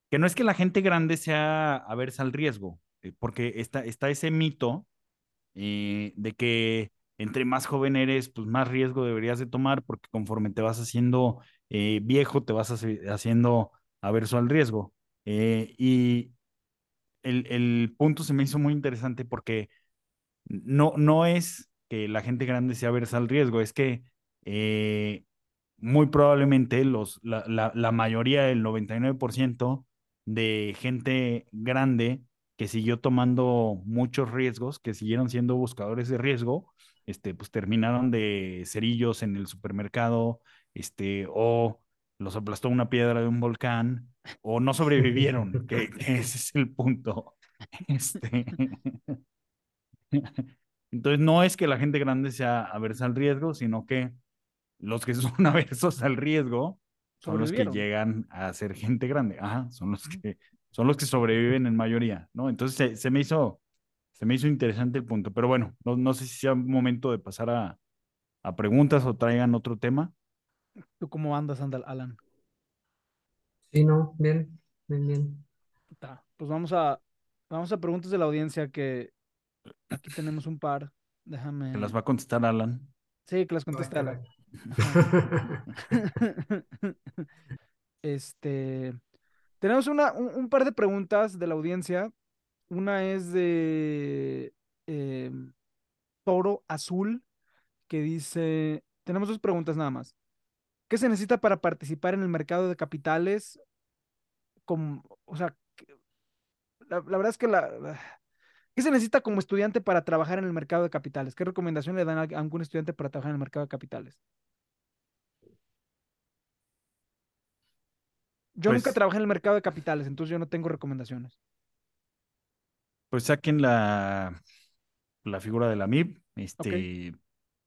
que no es que la gente grande sea aversa al riesgo, eh, porque está, está ese mito eh, de que entre más joven eres, pues más riesgo deberías de tomar, porque conforme te vas haciendo eh, viejo, te vas haci- haciendo averso al riesgo. Y el, el punto se me hizo muy interesante porque no, no es que la gente grande sea aversa al riesgo, es que muy probablemente los, la, la, la mayoría, el 99% de gente grande que siguió tomando muchos riesgos, que siguieron siendo buscadores de riesgo, este, pues terminaron de cerillos en el supermercado, este, o los aplastó una piedra de un volcán, o no sobrevivieron, que, que ese es el punto. Este, entonces, no es que la gente grande sea aversa al riesgo, sino que los que son aversos al riesgo son los que llegan a ser gente grande. Ajá, son los que, son los que sobreviven en mayoría, ¿no? Entonces se, se me hizo, se me hizo interesante el punto. Pero bueno, no, no sé si sea un momento de pasar a, a preguntas o traigan otro tema. ¿Tú cómo andas, Andal, Alan? Sí, no, bien, bien, bien. Ta, Pues vamos a, vamos a preguntas de la audiencia que aquí tenemos un par. Que las Déjame. va a contestar Alan. Sí, que las Alan. Este, tenemos una, un, par de preguntas de la audiencia. Una es de eh, Toro Azul, que dice, tenemos dos preguntas nada más. ¿Qué se necesita para participar en el mercado de capitales? Como, o sea, la, verdad es que la- ¿qué se necesita como estudiante para trabajar en el mercado de capitales? ¿Qué recomendación le dan a, algún estudiante para trabajar en el mercado de capitales? Yo nunca Pues- trabajé en el mercado de capitales, entonces yo no tengo recomendaciones. Pues saquen la, la figura de la MIB, este,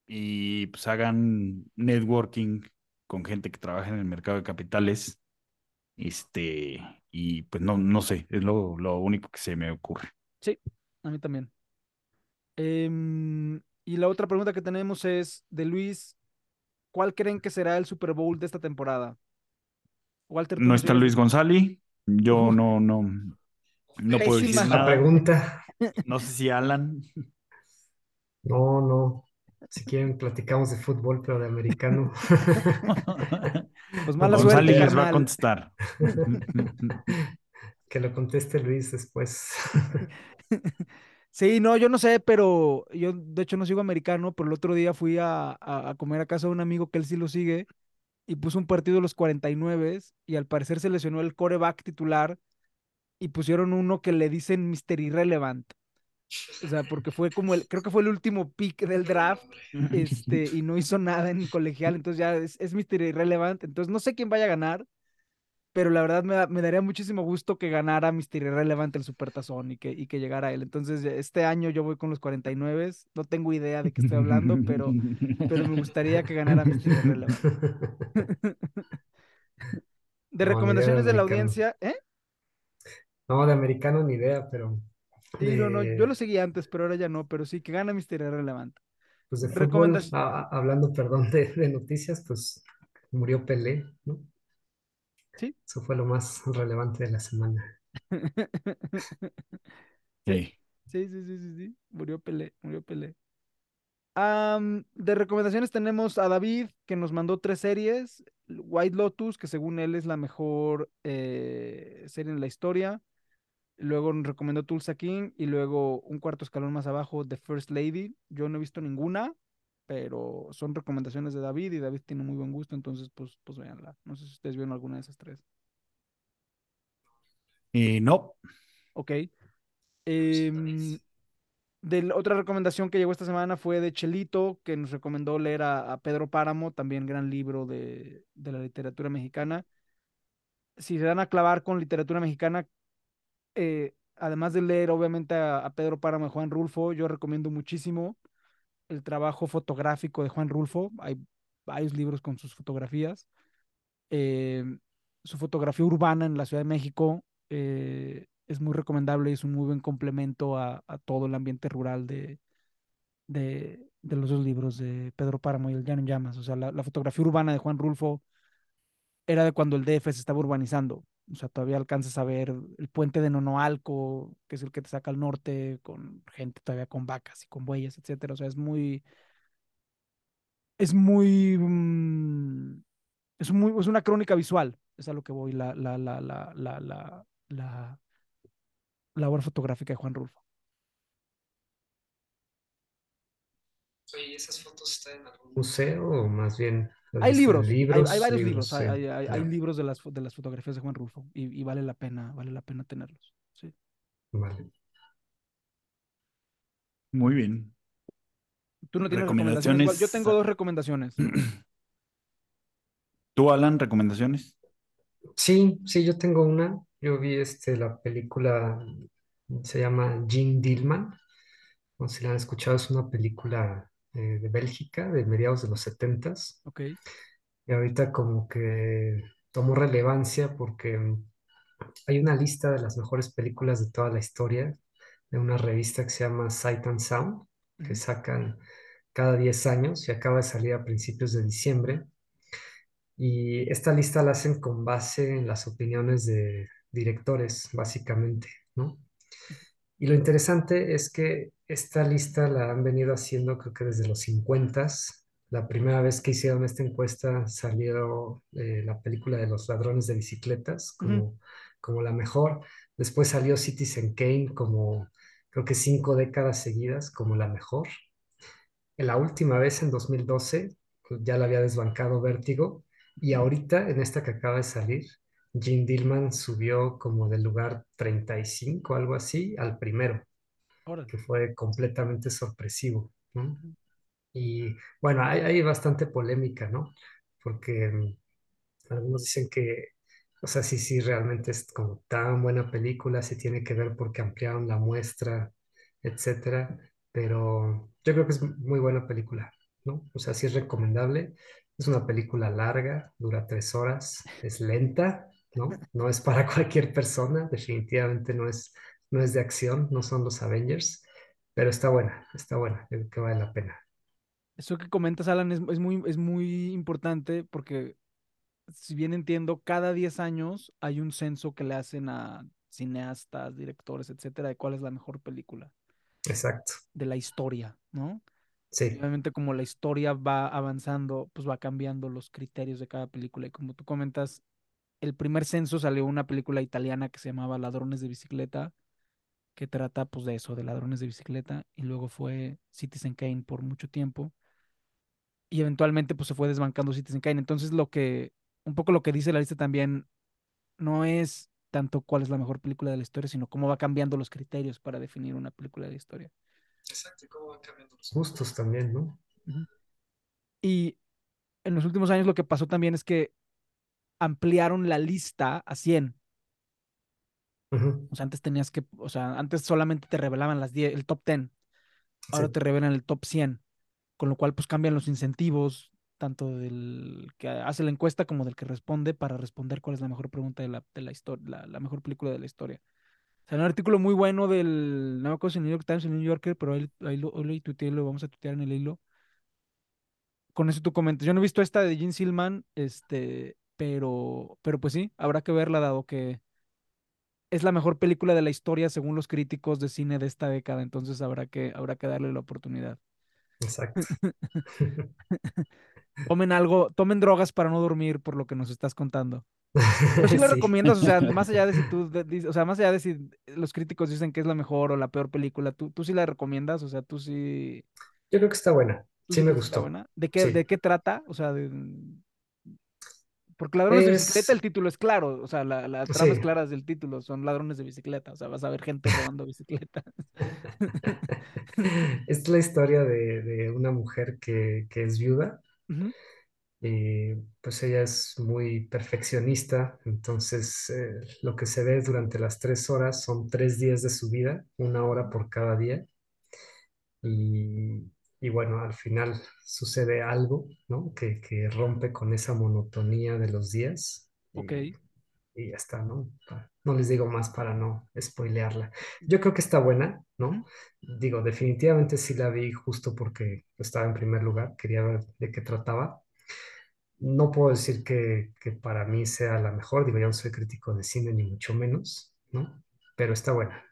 y pues hagan networking con gente que trabaja en el mercado de capitales. Este, y pues no, no sé, es lo, lo único que se me ocurre. Sí, a mí también. Em, y la otra pregunta que tenemos es de Luis, ¿cuál creen que será el Super Bowl de esta temporada? Walter, No está Luis González, yo no, no, no puedo decir. La nada. pregunta, No sé si Alan. no, no. Si quieren, platicamos de fútbol, pero de americano. Pues mala González suerte, les va a contestar. Que lo conteste Luis después. Sí, no, yo no sé, pero yo de hecho no sigo americano, pero el otro día fui a, comer a casa de un amigo que él sí lo sigue y puso un partido de los 49 y al parecer se lesionó el coreback titular y pusieron uno que le dicen Mr. Irrelevant. O sea, porque fue como el, creo que fue el último pick del draft, este, y no hizo nada en colegial, entonces ya es, es Mr. Irrelevant. Entonces no sé quién vaya a ganar, pero la verdad me, da- me daría muchísimo gusto que ganara Mr. Irrelevant el Supertazón y que, y que llegara él. Entonces este año yo voy con los 49, no tengo idea de qué estoy hablando, pero, pero me gustaría que ganara Mr. Irrelevant. De No, recomendaciones de la audiencia, ¿eh? No, de americano ni idea, pero Sí, no, no, yo lo seguí antes, pero ahora ya no, pero sí, que gana Mr. Irrelevant. pues de fútbol, a- hablando, perdón, de, de noticias, pues murió Pelé, ¿no? Sí. Eso fue lo más relevante de la semana. Sí. Sí, sí, sí, sí, sí. Murió Pelé, murió Pelé. De recomendaciones tenemos a David, que nos mandó tres series. White Lotus, que según él es la mejor eh, serie en la historia. Luego nos recomendó Tulsa King y luego un cuarto escalón más abajo, The First Lady. Yo no he visto ninguna, pero son recomendaciones de David y David tiene muy buen gusto, entonces pues, pues véanla. No sé si ustedes vieron alguna de esas tres. Y no, Ok. De la- otra recomendación que llegó esta semana fue de Chelito, que nos recomendó leer a, a Pedro Páramo, también gran libro de, de la literatura mexicana. Si se dan a clavar con literatura mexicana, eh, además de leer obviamente a, a Pedro Páramo y Juan Rulfo, yo recomiendo muchísimo el trabajo fotográfico de Juan Rulfo. Hay varios libros con sus fotografías. Eh, su fotografía urbana en la Ciudad de México eh, es muy recomendable y es un muy buen complemento a, todo el ambiente rural de, de, los dos libros de Pedro Páramo y El Llano Llamas. O sea, la, la fotografía urbana de Juan Rulfo era de cuando el DF se estaba urbanizando. O sea, todavía alcanzas a ver el puente de Nonoalco, que es el que te saca al norte, con gente todavía con vacas y con bueyes, etcétera. O sea, es muy, es muy, mm, es muy, es una crónica visual. Es a lo que voy, la, la, la, la, la, la, la, la obra fotográfica de Juan Rulfo. Oye, ¿y esas fotos están en algún museo o más bien Hay viste en libros, hay, hay varios libros, libros? hay, hay- hay- hay libros de las, de las fotografías de Juan Rulfo y, y vale la pena, vale la pena tenerlos. Sí. Vale. muy bien. Tú no tienes recomendaciones. Yo tengo dos recomendaciones. ¿Tú, Alan, recomendaciones? Sí, sí, yo tengo una. Yo vi este, la película, se llama Jean Dillman. No sé si la han escuchado, es una película eh, de Bélgica, de mediados de los setentas. Ok. Y ahorita como que tomó relevancia porque mm, hay una lista de las mejores películas de toda la historia de una revista que se llama Sight and Sound, que sacan cada 10 años y acaba de salir a principios de diciembre. Y esta lista la hacen con base en las opiniones de directores, básicamente, ¿no? Y lo interesante es que esta lista la han venido haciendo creo que desde los 50. La primera vez que hicieron esta encuesta salió eh, la película de los ladrones de bicicletas como, como la mejor. Después salió Citizen Kane como creo que cinco décadas seguidas como la mejor. En la última vez, en 2012, pues, ya la había desbancado Vértigo. Y ahorita, en esta que acaba de salir, Jim Dillman subió como del lugar 35, algo así, al primero, Órale. que fue completamente sorpresivo, ¿no? Y bueno, hay, hay bastante polémica, ¿no? Porque mm, algunos dicen que, o sea, sí, sí, realmente es como tan buena película, se tiene que ver porque ampliaron la muestra, etcétera, pero yo creo que es muy buena película, ¿no? O sea, sí es recomendable. Es una película larga, dura tres horas, es lenta, ¿no? No es para cualquier persona, definitivamente no es, no es de acción, no son los Avengers, pero está buena, está buena, creo que vale la pena. Eso que comentas, Alan, es, es muy, es muy importante porque, si bien entiendo, cada 10 años hay un censo que le hacen a cineastas, directores, etcétera, de cuál es la mejor película Exacto, de la historia, ¿no? Sí, obviamente como la historia va avanzando, pues va cambiando los criterios de cada película. Y como tú comentas, el primer censo salió una película italiana que se llamaba Ladrones de Bicicleta, que trata pues de eso, de ladrones de bicicleta, y luego fue Citizen Kane por mucho tiempo, y eventualmente pues se fue desbancando Citizen Kane. Entonces lo que, un poco lo que dice la lista también, no es tanto cuál es la mejor película de la historia, sino cómo va cambiando los criterios para definir una película de la historia. exacto, cómo van cambiando los gustos también, ¿no? Y en los últimos años lo que pasó también es que ampliaron la lista a 100. O sea, antes tenías que, o sea, antes solamente te revelaban las 10, el top 10. Ahora sí, te revelan el top 100, con lo cual pues cambian los incentivos, tanto del que hace la encuesta como del que responde para responder cuál es la mejor pregunta de la, de la historia, la, la mejor película de la historia. O sea, un artículo muy bueno del, no me acuerdo si en New York Times o en New Yorker, pero ahí, ahí lo, hoy lo vamos a tuitear en el hilo. Con eso tú comentas. Yo no he visto esta de Gene Silman, este, pero, pero pues sí, habrá que verla dado que es la mejor película de la historia según los críticos de cine de esta década, entonces habrá que, habrá que darle la oportunidad. exacto. Tomen algo, tomen drogas para no dormir por lo que nos estás contando. Pero sí lo Sí. recomiendas, o sea, más allá de si tú, de- o sea, más allá de si los críticos dicen que es la mejor o la peor película, tú, tú sí la recomiendas, o sea, tú sí, Yo creo que está buena, sí me gustó. ¿De qué, sí. de qué trata? O sea, de, porque ladrones de bicicleta, Es, el título es claro, o sea, la, la trama es sí. clara del título, son ladrones de bicicleta, o sea, vas a ver gente robando bicicletas. Es la historia de, de una mujer que, que es viuda Ujú, y pues ella es muy perfeccionista, entonces eh, lo que se ve durante las tres horas son tres días de su vida, una hora por cada día y, y bueno, al final sucede algo, ¿no? Que, que rompe con esa monotonía de los días Ok. y, y ya está, ¿no? No les digo más para no spoilearla. Yo creo que está buena, ¿no? Digo, definitivamente sí la vi justo porque estaba en primer lugar, quería ver de qué trataba. No puedo decir que, que para mí sea la mejor, digo, yo no soy crítico de cine ni mucho menos, ¿no? Pero está buena,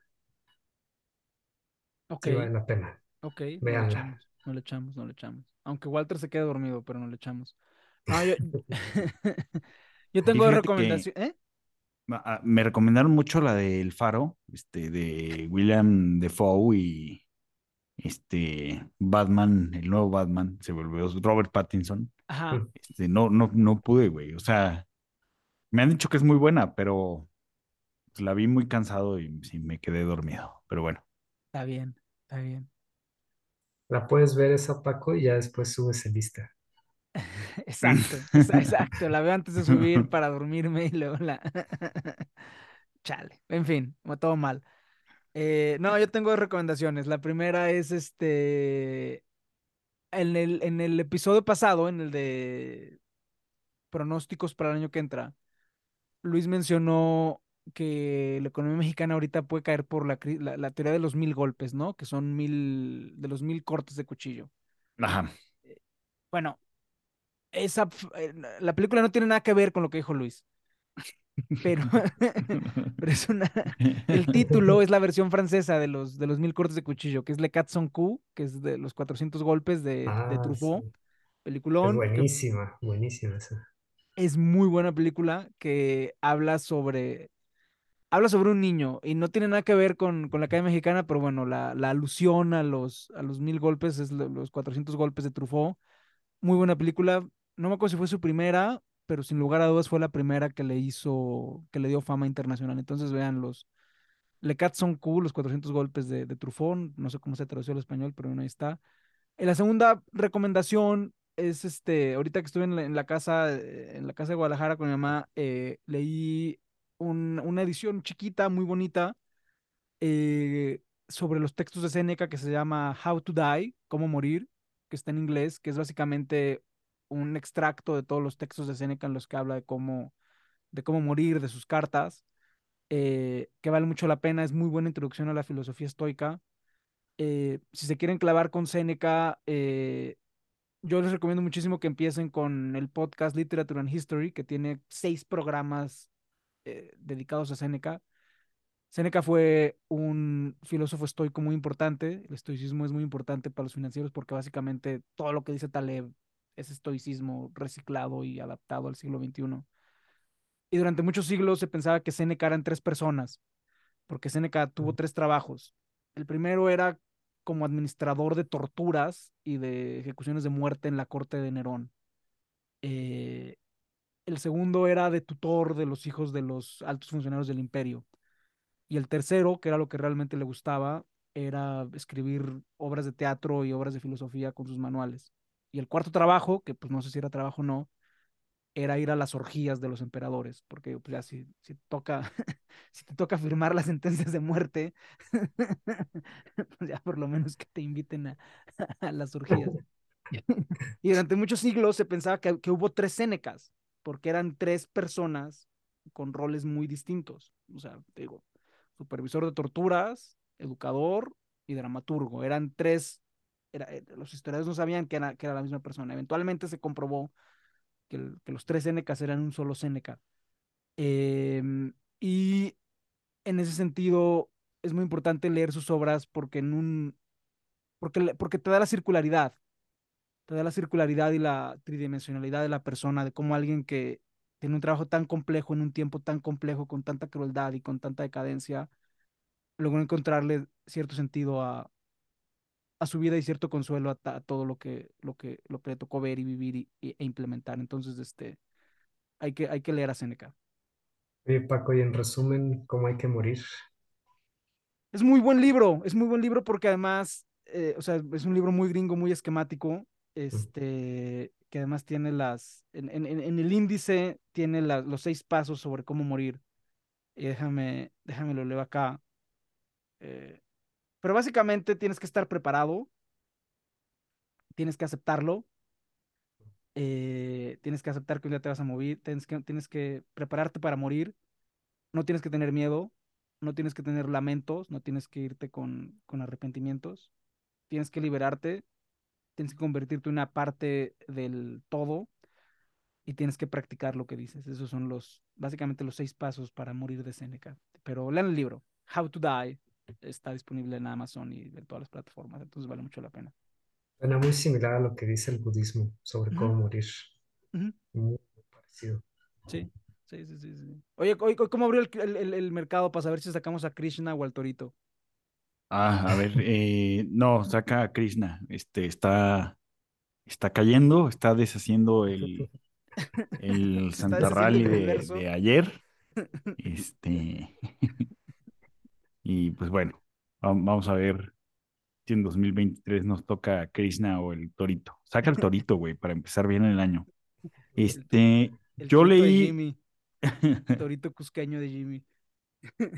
Ok, sí vale la pena, ok, echamos, no le echamos, no le echamos. Aunque Walter se quede dormido, pero no le echamos. No, yo, tengo que recomendación, ¿eh? ah, me recomendaron mucho la de El Faro, este, de William Defoe y este Batman, el nuevo Batman, se volvió Robert Pattinson. Ajá, Este, no, no, no pude, güey. O sea, me han dicho que es muy buena, pero pues, la vi muy cansado y sí me quedé dormido. Pero bueno. está bien, está bien. La puedes ver esa, Paco, y ya después subes en lista. Exacto, exa- exacto. La veo antes de subir para dormirme y luego la. Chale. En fin, todo mal. Eh, no, yo tengo dos recomendaciones. La primera es este. En el, en el episodio pasado, en el de pronósticos para el año que entra, Luis mencionó que la economía mexicana ahorita puede caer por la, la, la teoría de los mil golpes, ¿no? Que son mil, de los mil cortes de cuchillo. Ajá. Bueno, esa, eh, la película no tiene nada que ver con lo que dijo Luis. Pero, pero es una, el título es la versión francesa de los, de los mil cortes de cuchillo, que es Le Quatre Cents Coups, que es de los 400 golpes de, de Ah, Truffaut, sí. Es peliculón, que buenísima, buenísima esa. es muy buena película, que habla sobre, habla sobre un niño y no tiene nada que ver con, con la calle mexicana, pero bueno, la, la alusión a los, a los mil golpes es lo- los 400 golpes de Truffaut. Muy buena película. No me acuerdo si fue su primera, pero sin lugar a dudas fue la primera que le hizo, que le dio fama internacional. Entonces vean los Le Quatre Son Cool, los 400 golpes de, de Truffaut. No sé cómo se tradució al español, pero bueno, ahí está. Eh, La segunda recomendación es este, ahorita que estuve en la, en la casa, eh, en la casa de Guadalajara con mi mamá, eh, leí un- una edición chiquita, muy bonita, eh, sobre los textos de Séneca que se llama How to Die, Cómo morir, que está en inglés, que es básicamente un extracto de todos los textos de Séneca en los que habla de cómo, de cómo morir, de sus cartas, eh, que vale mucho la pena, es muy buena introducción a la filosofía estoica. Eh, si se quieren clavar con Séneca, eh, yo les recomiendo muchísimo que empiecen con el podcast Literature and History, que tiene seis programas eh, dedicados a Séneca. Séneca fue un filósofo estoico muy importante. El estoicismo es muy importante para los financieros porque básicamente todo lo que dice Taleb es estoicismo reciclado y adaptado al siglo XXI. Y durante muchos siglos se pensaba que Séneca eran tres personas, porque Séneca tuvo tres trabajos. El primero era como administrador de torturas y de ejecuciones de muerte en la corte de Nerón. Eh, el segundo era de tutor de los hijos de los altos funcionarios del imperio. Y el tercero, que era lo que realmente le gustaba, era escribir obras de teatro y obras de filosofía con sus manuales. Y el cuarto trabajo, que pues no sé si era trabajo o no, era ir a las orgías de los emperadores, porque pues ya si, si toca, si te toca firmar las sentencias de muerte, pues ya por lo menos que te inviten a, a las orgías. Y durante muchos siglos se pensaba que, que hubo tres Sénecas, porque eran tres personas con roles muy distintos. O sea, digo, supervisor de torturas, educador y dramaturgo. Eran tres, eh, los historiadores no sabían que era, la misma persona. Eventualmente se comprobó que, los tres Sénecas eran un solo Séneca. Em, y en ese sentido es muy importante leer sus obras porque en un, porque, porque te da la circularidad te da la circularidad y la tridimensionalidad de la persona, de cómo alguien que tiene un trabajo tan complejo en un tiempo tan complejo, con tanta crueldad y con tanta decadencia, logró encontrarle cierto sentido a, a su vida y cierto consuelo a, todo lo que, lo que, lo que le tocó ver y vivir y, y- e implementar. Entonces, este, hay que, hay que leer a Séneca. Oye, Paco, y en resumen, ¿cómo hay que morir? Es muy buen libro, es muy buen libro porque además, eh, o sea, es un libro muy gringo, muy esquemático, este, que además tiene las, en, en- en- el índice tiene los seis pasos sobre cómo morir. Y déjame, déjame lo leo acá. eh, pero básicamente tienes que estar preparado, tienes que aceptarlo, eh, tienes que aceptar que un día te vas a morir, tienes que, tienes que prepararte para morir, no tienes que tener miedo, no tienes que tener lamentos, no tienes que irte con, con arrepentimientos, tienes que liberarte, tienes que convertirte en una parte del todo y tienes que practicar lo que dices. Esos son los, básicamente los seis pasos para morir de Seneca. Pero lean el libro, How to Die, está disponible en Amazon y en todas las plataformas, entonces vale mucho la pena. Suena muy similar a lo que dice el budismo sobre cómo Ujú, morir. ujú. Muy parecido. Sí, sí, sí, sí, sí. Oye, ¿cómo abrió el- el- el mercado para saber si sacamos a Krishna o al Torito? Ah, a ver, eh, no, saca a Krishna. Este está, está cayendo, está deshaciendo el, el Santa Rally el de, ayer. Este, y pues bueno, va- vamos a ver si en 2023 nos toca Krishna o el Torito. Saca el Torito, güey, para empezar bien el año. Este, el yo leí, Jimmy, Torito cusqueño de Jimmy.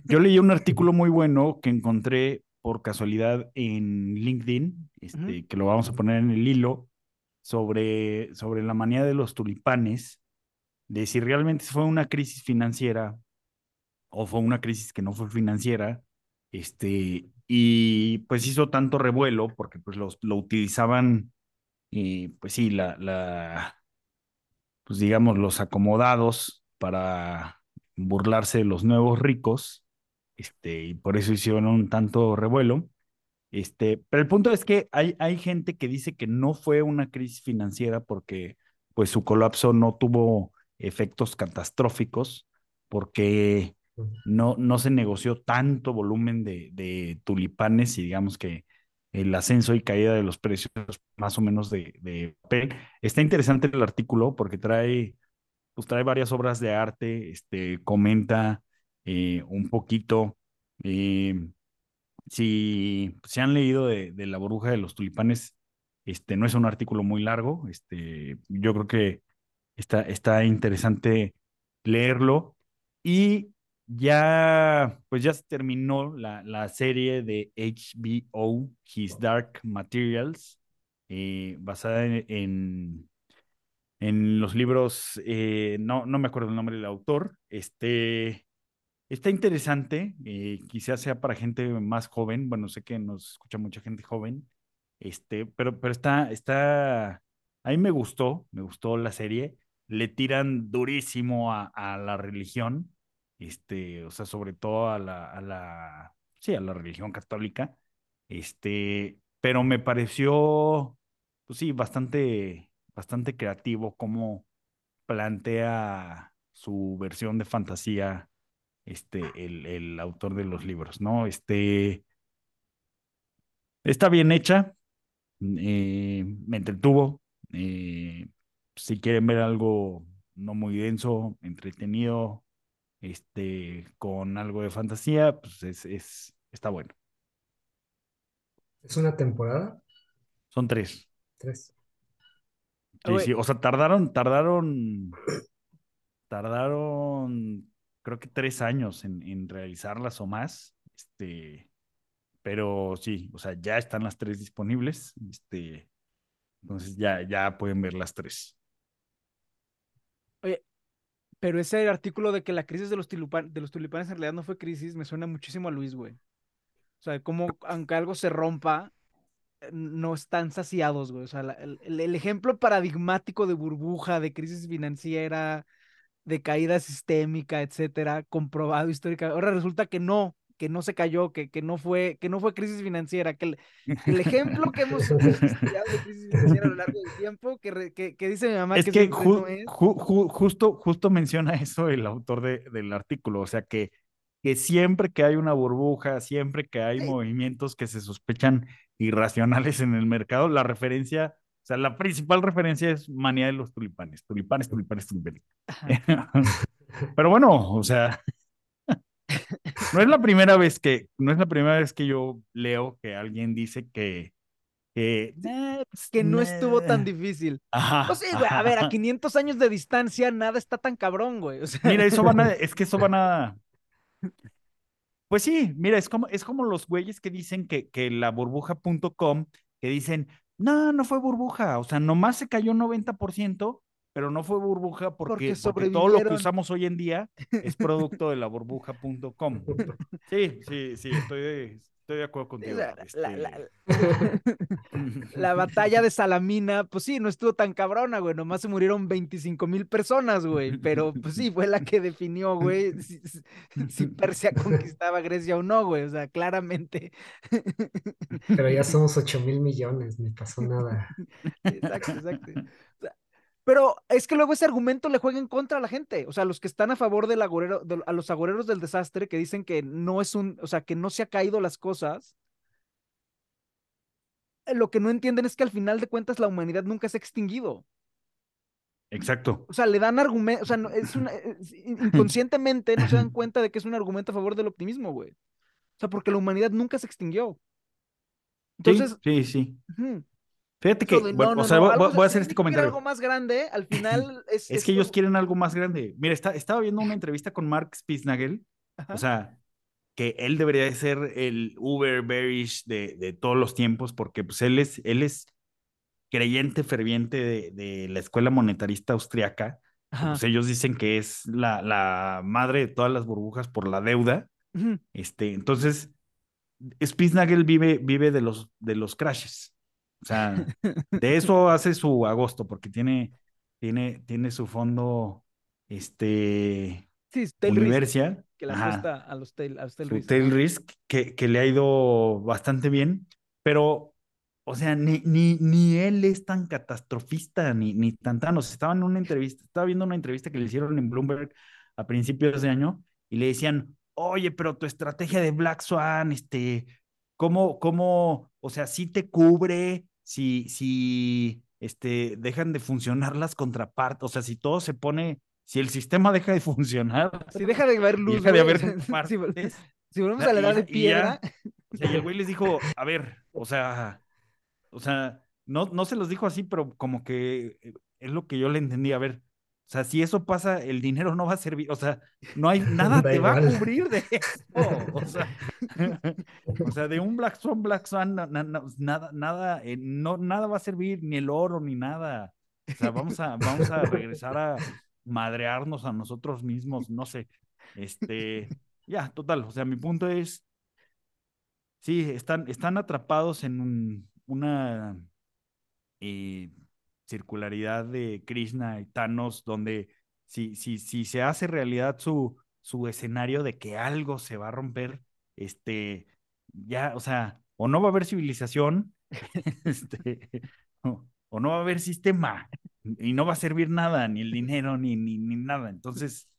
yo leí un artículo muy bueno que encontré por casualidad en LinkedIn, este, que lo vamos a poner en el hilo, sobre, sobre la manía de los tulipanes, de si realmente fue una crisis financiera o fue una crisis que no fue financiera, este, y pues hizo tanto revuelo porque pues los, lo utilizaban, eh, pues sí, la, la, pues digamos, los acomodados para burlarse de los nuevos ricos, este, y por eso hicieron un tanto revuelo. Este, pero el punto es que hay, hay gente que dice que no fue una crisis financiera porque pues su colapso no tuvo efectos catastróficos, porque no, no se negoció tanto volumen de, de tulipanes y digamos que el ascenso y caída de los precios más o menos de, de papel. Está interesante el artículo porque trae, pues trae varias obras de arte, este, comenta eh, un poquito. Eh, si se han leído de, la burbuja de los tulipanes, este, no es un artículo muy largo, este, yo creo que está, está interesante leerlo. Y ya, pues ya se terminó la, la serie de HBO, His Dark Materials, eh, basada en, en, los libros, no, no me acuerdo el nombre del autor, este, está interesante, eh, quizás sea para gente más joven, bueno, sé que nos escucha mucha gente joven, este, pero, pero está, está, a mí me gustó, me gustó la serie, le tiran durísimo a, la religión, este, o sea, sobre todo a la, a la, sí, a la religión católica, este, pero me pareció, pues sí, bastante, bastante creativo cómo plantea su versión de fantasía, este, el, el autor de los libros, ¿no? Este, está bien hecha, eh, me entretuvo, eh, si quieren ver algo no muy denso, entretenido, este, con algo de fantasía, pues es, es, está bueno. ¿Es una temporada? Son tres. Tres. Sí, sí, o sea, tardaron, tardaron, tardaron, creo que tres años en, realizarlas o más, este, pero sí, o sea, ya están las tres disponibles, este, entonces ya, ya pueden ver las tres. Oye, pero ese artículo de que la crisis de los, de los tulipanes en realidad no fue crisis, me suena muchísimo a Luis, güey. O sea, como aunque algo se rompa, eh, no están saciados, güey. O sea, el, el, ejemplo paradigmático de burbuja, de crisis financiera, de caída sistémica, etcétera, comprobado históricamente. Ahora resulta que no, que no se cayó, que, que, no, fue, que no fue crisis financiera, que el, el ejemplo que hemos estudiado de crisis financiera a lo largo del tiempo, que, que, que dice mi mamá es que, que ju, no es... Ju, ju, justo, justo menciona eso el autor de, del artículo, o sea que, que siempre que hay una burbuja, siempre que hay sí. movimientos que se sospechan irracionales en el mercado, la referencia, o sea, la principal referencia es manía de los tulipanes, tulipanes, tulipanes, tulipanes. Pero bueno, o sea, no es la primera vez que, no es la primera vez que yo leo que alguien dice que, que, que no estuvo tan difícil. Ajá, pues sí, güey, a ver, a 500 años de distancia nada está tan cabrón, güey. O sea... Mira, eso van a, es que eso van a, pues sí, mira, es como, es como los güeyes que dicen que, que la burbuja.com, que dicen, no, no fue burbuja, o sea, nomás se cayó un 90%, pero no fue burbuja porque, porque, porque, todo lo que usamos hoy en día es producto de la burbuja.com. Sí, sí, sí, estoy, estoy de acuerdo contigo. La, este... la, la, la, batalla de Salamina, pues sí, no estuvo tan cabrona, güey, nomás se murieron 25 mil personas, güey, pero pues sí, fue la que definió, güey, si, si, Persia conquistaba Grecia o no, güey, o sea, claramente. Pero ya somos 8 mil millones, ni pasó nada. Exacto, exacto. O sea, pero es que luego ese argumento le juega en contra a la gente. O sea, los que están a favor del agorero, de, a los agoreros del desastre, que dicen que no es un, o sea, que no se ha caído las cosas. Lo que no entienden es que al final de cuentas la humanidad nunca se ha extinguido. Exacto. O sea, le dan argumento, o sea, no, es una, es, inconscientemente no se dan cuenta de que es un argumento a favor del optimismo, güey. O sea, porque la humanidad nunca se extinguió. Entonces, sí, sí. sí. Uh Fíjate que, de, bueno, no, o sea, no, voy, voy, a hacer este comentario. algo más grande, al final es. es, es que ellos quieren algo más grande. Mira, está, estaba viendo una entrevista con Mark Spitznagel, Ajá. o sea, que él debería de ser el Uber Bearish de, de, todos los tiempos, porque pues él es, él es creyente ferviente de, de la escuela monetarista austriaca. Pues ellos dicen que es la, la, madre de todas las burbujas por la deuda. Este, entonces, Spitznagel vive, vive de, los, de los crashes. O sea, de eso hace su agosto, porque tiene, tiene, tiene su fondo, este, Sí, tail risk, que la ajá, apuesta a los tail, a los tail su risk, tail risk, que, que le ha ido bastante bien, pero, o sea, ni, ni, ni él es tan catastrofista, ni, ni tan tan, o sea, estaba en una entrevista, estaba viendo una entrevista que le hicieron en Bloomberg a principios de año y le decían, oye, pero tu estrategia de Black Swan, este, ¿cómo, cómo, o sea, sí te cubre, si, si, este, dejan de funcionar las contrapartes, o sea, si todo se pone, si el sistema deja de funcionar, Si deja de haber luz, deja de haber si, si volvemos a la edad de ya- piedra, o sea, y el güey les dijo, a ver, o sea, o sea, no, no se los dijo así, pero como que eh, es lo que yo le entendí, a ver, sea, si eso pasa, el dinero no va a servir, o sea, no hay, nada Da te va a cubrir de eso, o sea, o sea, de un Black Swan, Black Swan, na- na- na- nada, nada, eh, no, nada va a servir, ni el oro, ni nada, o sea, vamos a, vamos a regresar a madrearnos a nosotros mismos, no sé, este, ya, total, o sea, mi punto es, Sí, están, están atrapados en un- una eh, circularidad de Krishna y Thanos, donde si, si, si se hace realidad su, su escenario de que algo se va a romper, este, ya, o sea, o no va a haber civilización, este, o, o no va a haber sistema, y no va a servir nada, ni el dinero, ni, ni, ni nada. Entonces,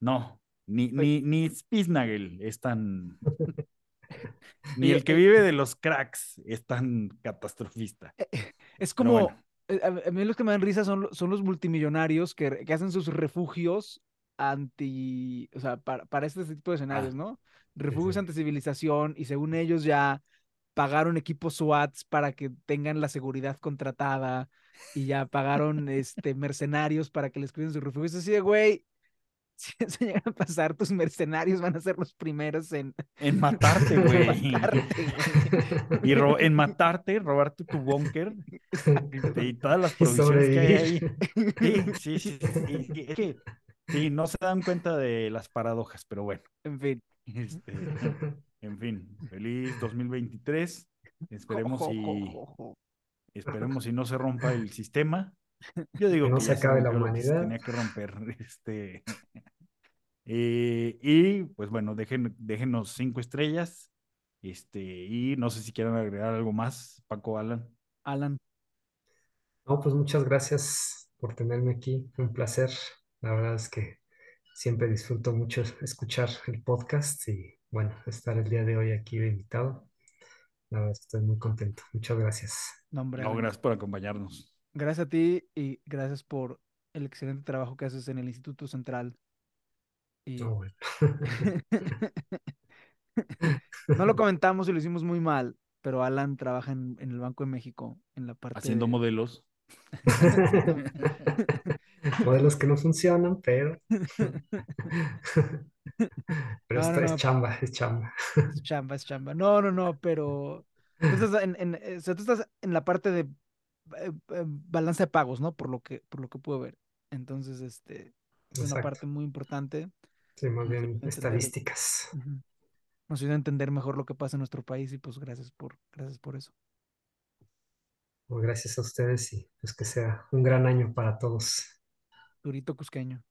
no, ni, ni, ni Spitznagel es tan... Ni el que eh, vive de los cracks es tan catastrofista. es Pero como, bueno. Eh, a, mí los que me dan risa son, son los multimillonarios que, que hacen sus refugios anti, o sea, para, para este tipo de escenarios, Ah, ¿no? Refugios sí. ante civilización y según ellos ya pagaron equipos SWATs para que tengan la seguridad contratada y ya pagaron este, mercenarios para que les cuiden sus refugios. Así de, güey, si eso llega a pasar, tus mercenarios van a ser los primeros en, En matarte, en güey. matarte, güey. Y ro- en matarte, robarte tu búnker y todas las provisiones que hay ahí. Sí, sí, sí, sí, sí, es que sí, no se dan cuenta de las paradojas, pero bueno. En fin. Este, en fin, feliz 2023. Esperemos si, esperemos si no se rompa el sistema. Yo digo Que no que se acabe la humanidad. tenía que romper. Este, eh, y pues bueno, dejen, déjenos cinco estrellas. Este, y no sé si quieren agregar algo más, Paco, Alan. Alan, No, pues muchas gracias por tenerme aquí. Un placer. La verdad es que siempre disfruto mucho escuchar el podcast y bueno, estar el día de hoy aquí de invitado. La verdad es que estoy muy contento. Muchas gracias. no, hombre, No, gracias por acompañarnos. Gracias a ti y gracias por el excelente trabajo que haces en el Instituto Central. Y No, bueno. no lo comentamos y lo hicimos muy mal, pero Alan trabaja en, en el Banco de México en la parte Haciendo de- modelos. Modelos que no funcionan, pero, pero No, esto no, es no. chamba, es chamba. Es chamba, es chamba. No, no, no, pero tú estás en, en- eh, o sea, tú estás en la parte de eh, eh, balanza de pagos, ¿no? Por lo que, por lo que puedo ver. Entonces, este, es una parte muy importante. Sí, más bien entender- estadísticas. Nos ayuda a entender mejor lo que pasa en nuestro país y pues gracias por, gracias por eso. Pues gracias a ustedes y pues que sea un gran año para todos. Durito Cusqueño.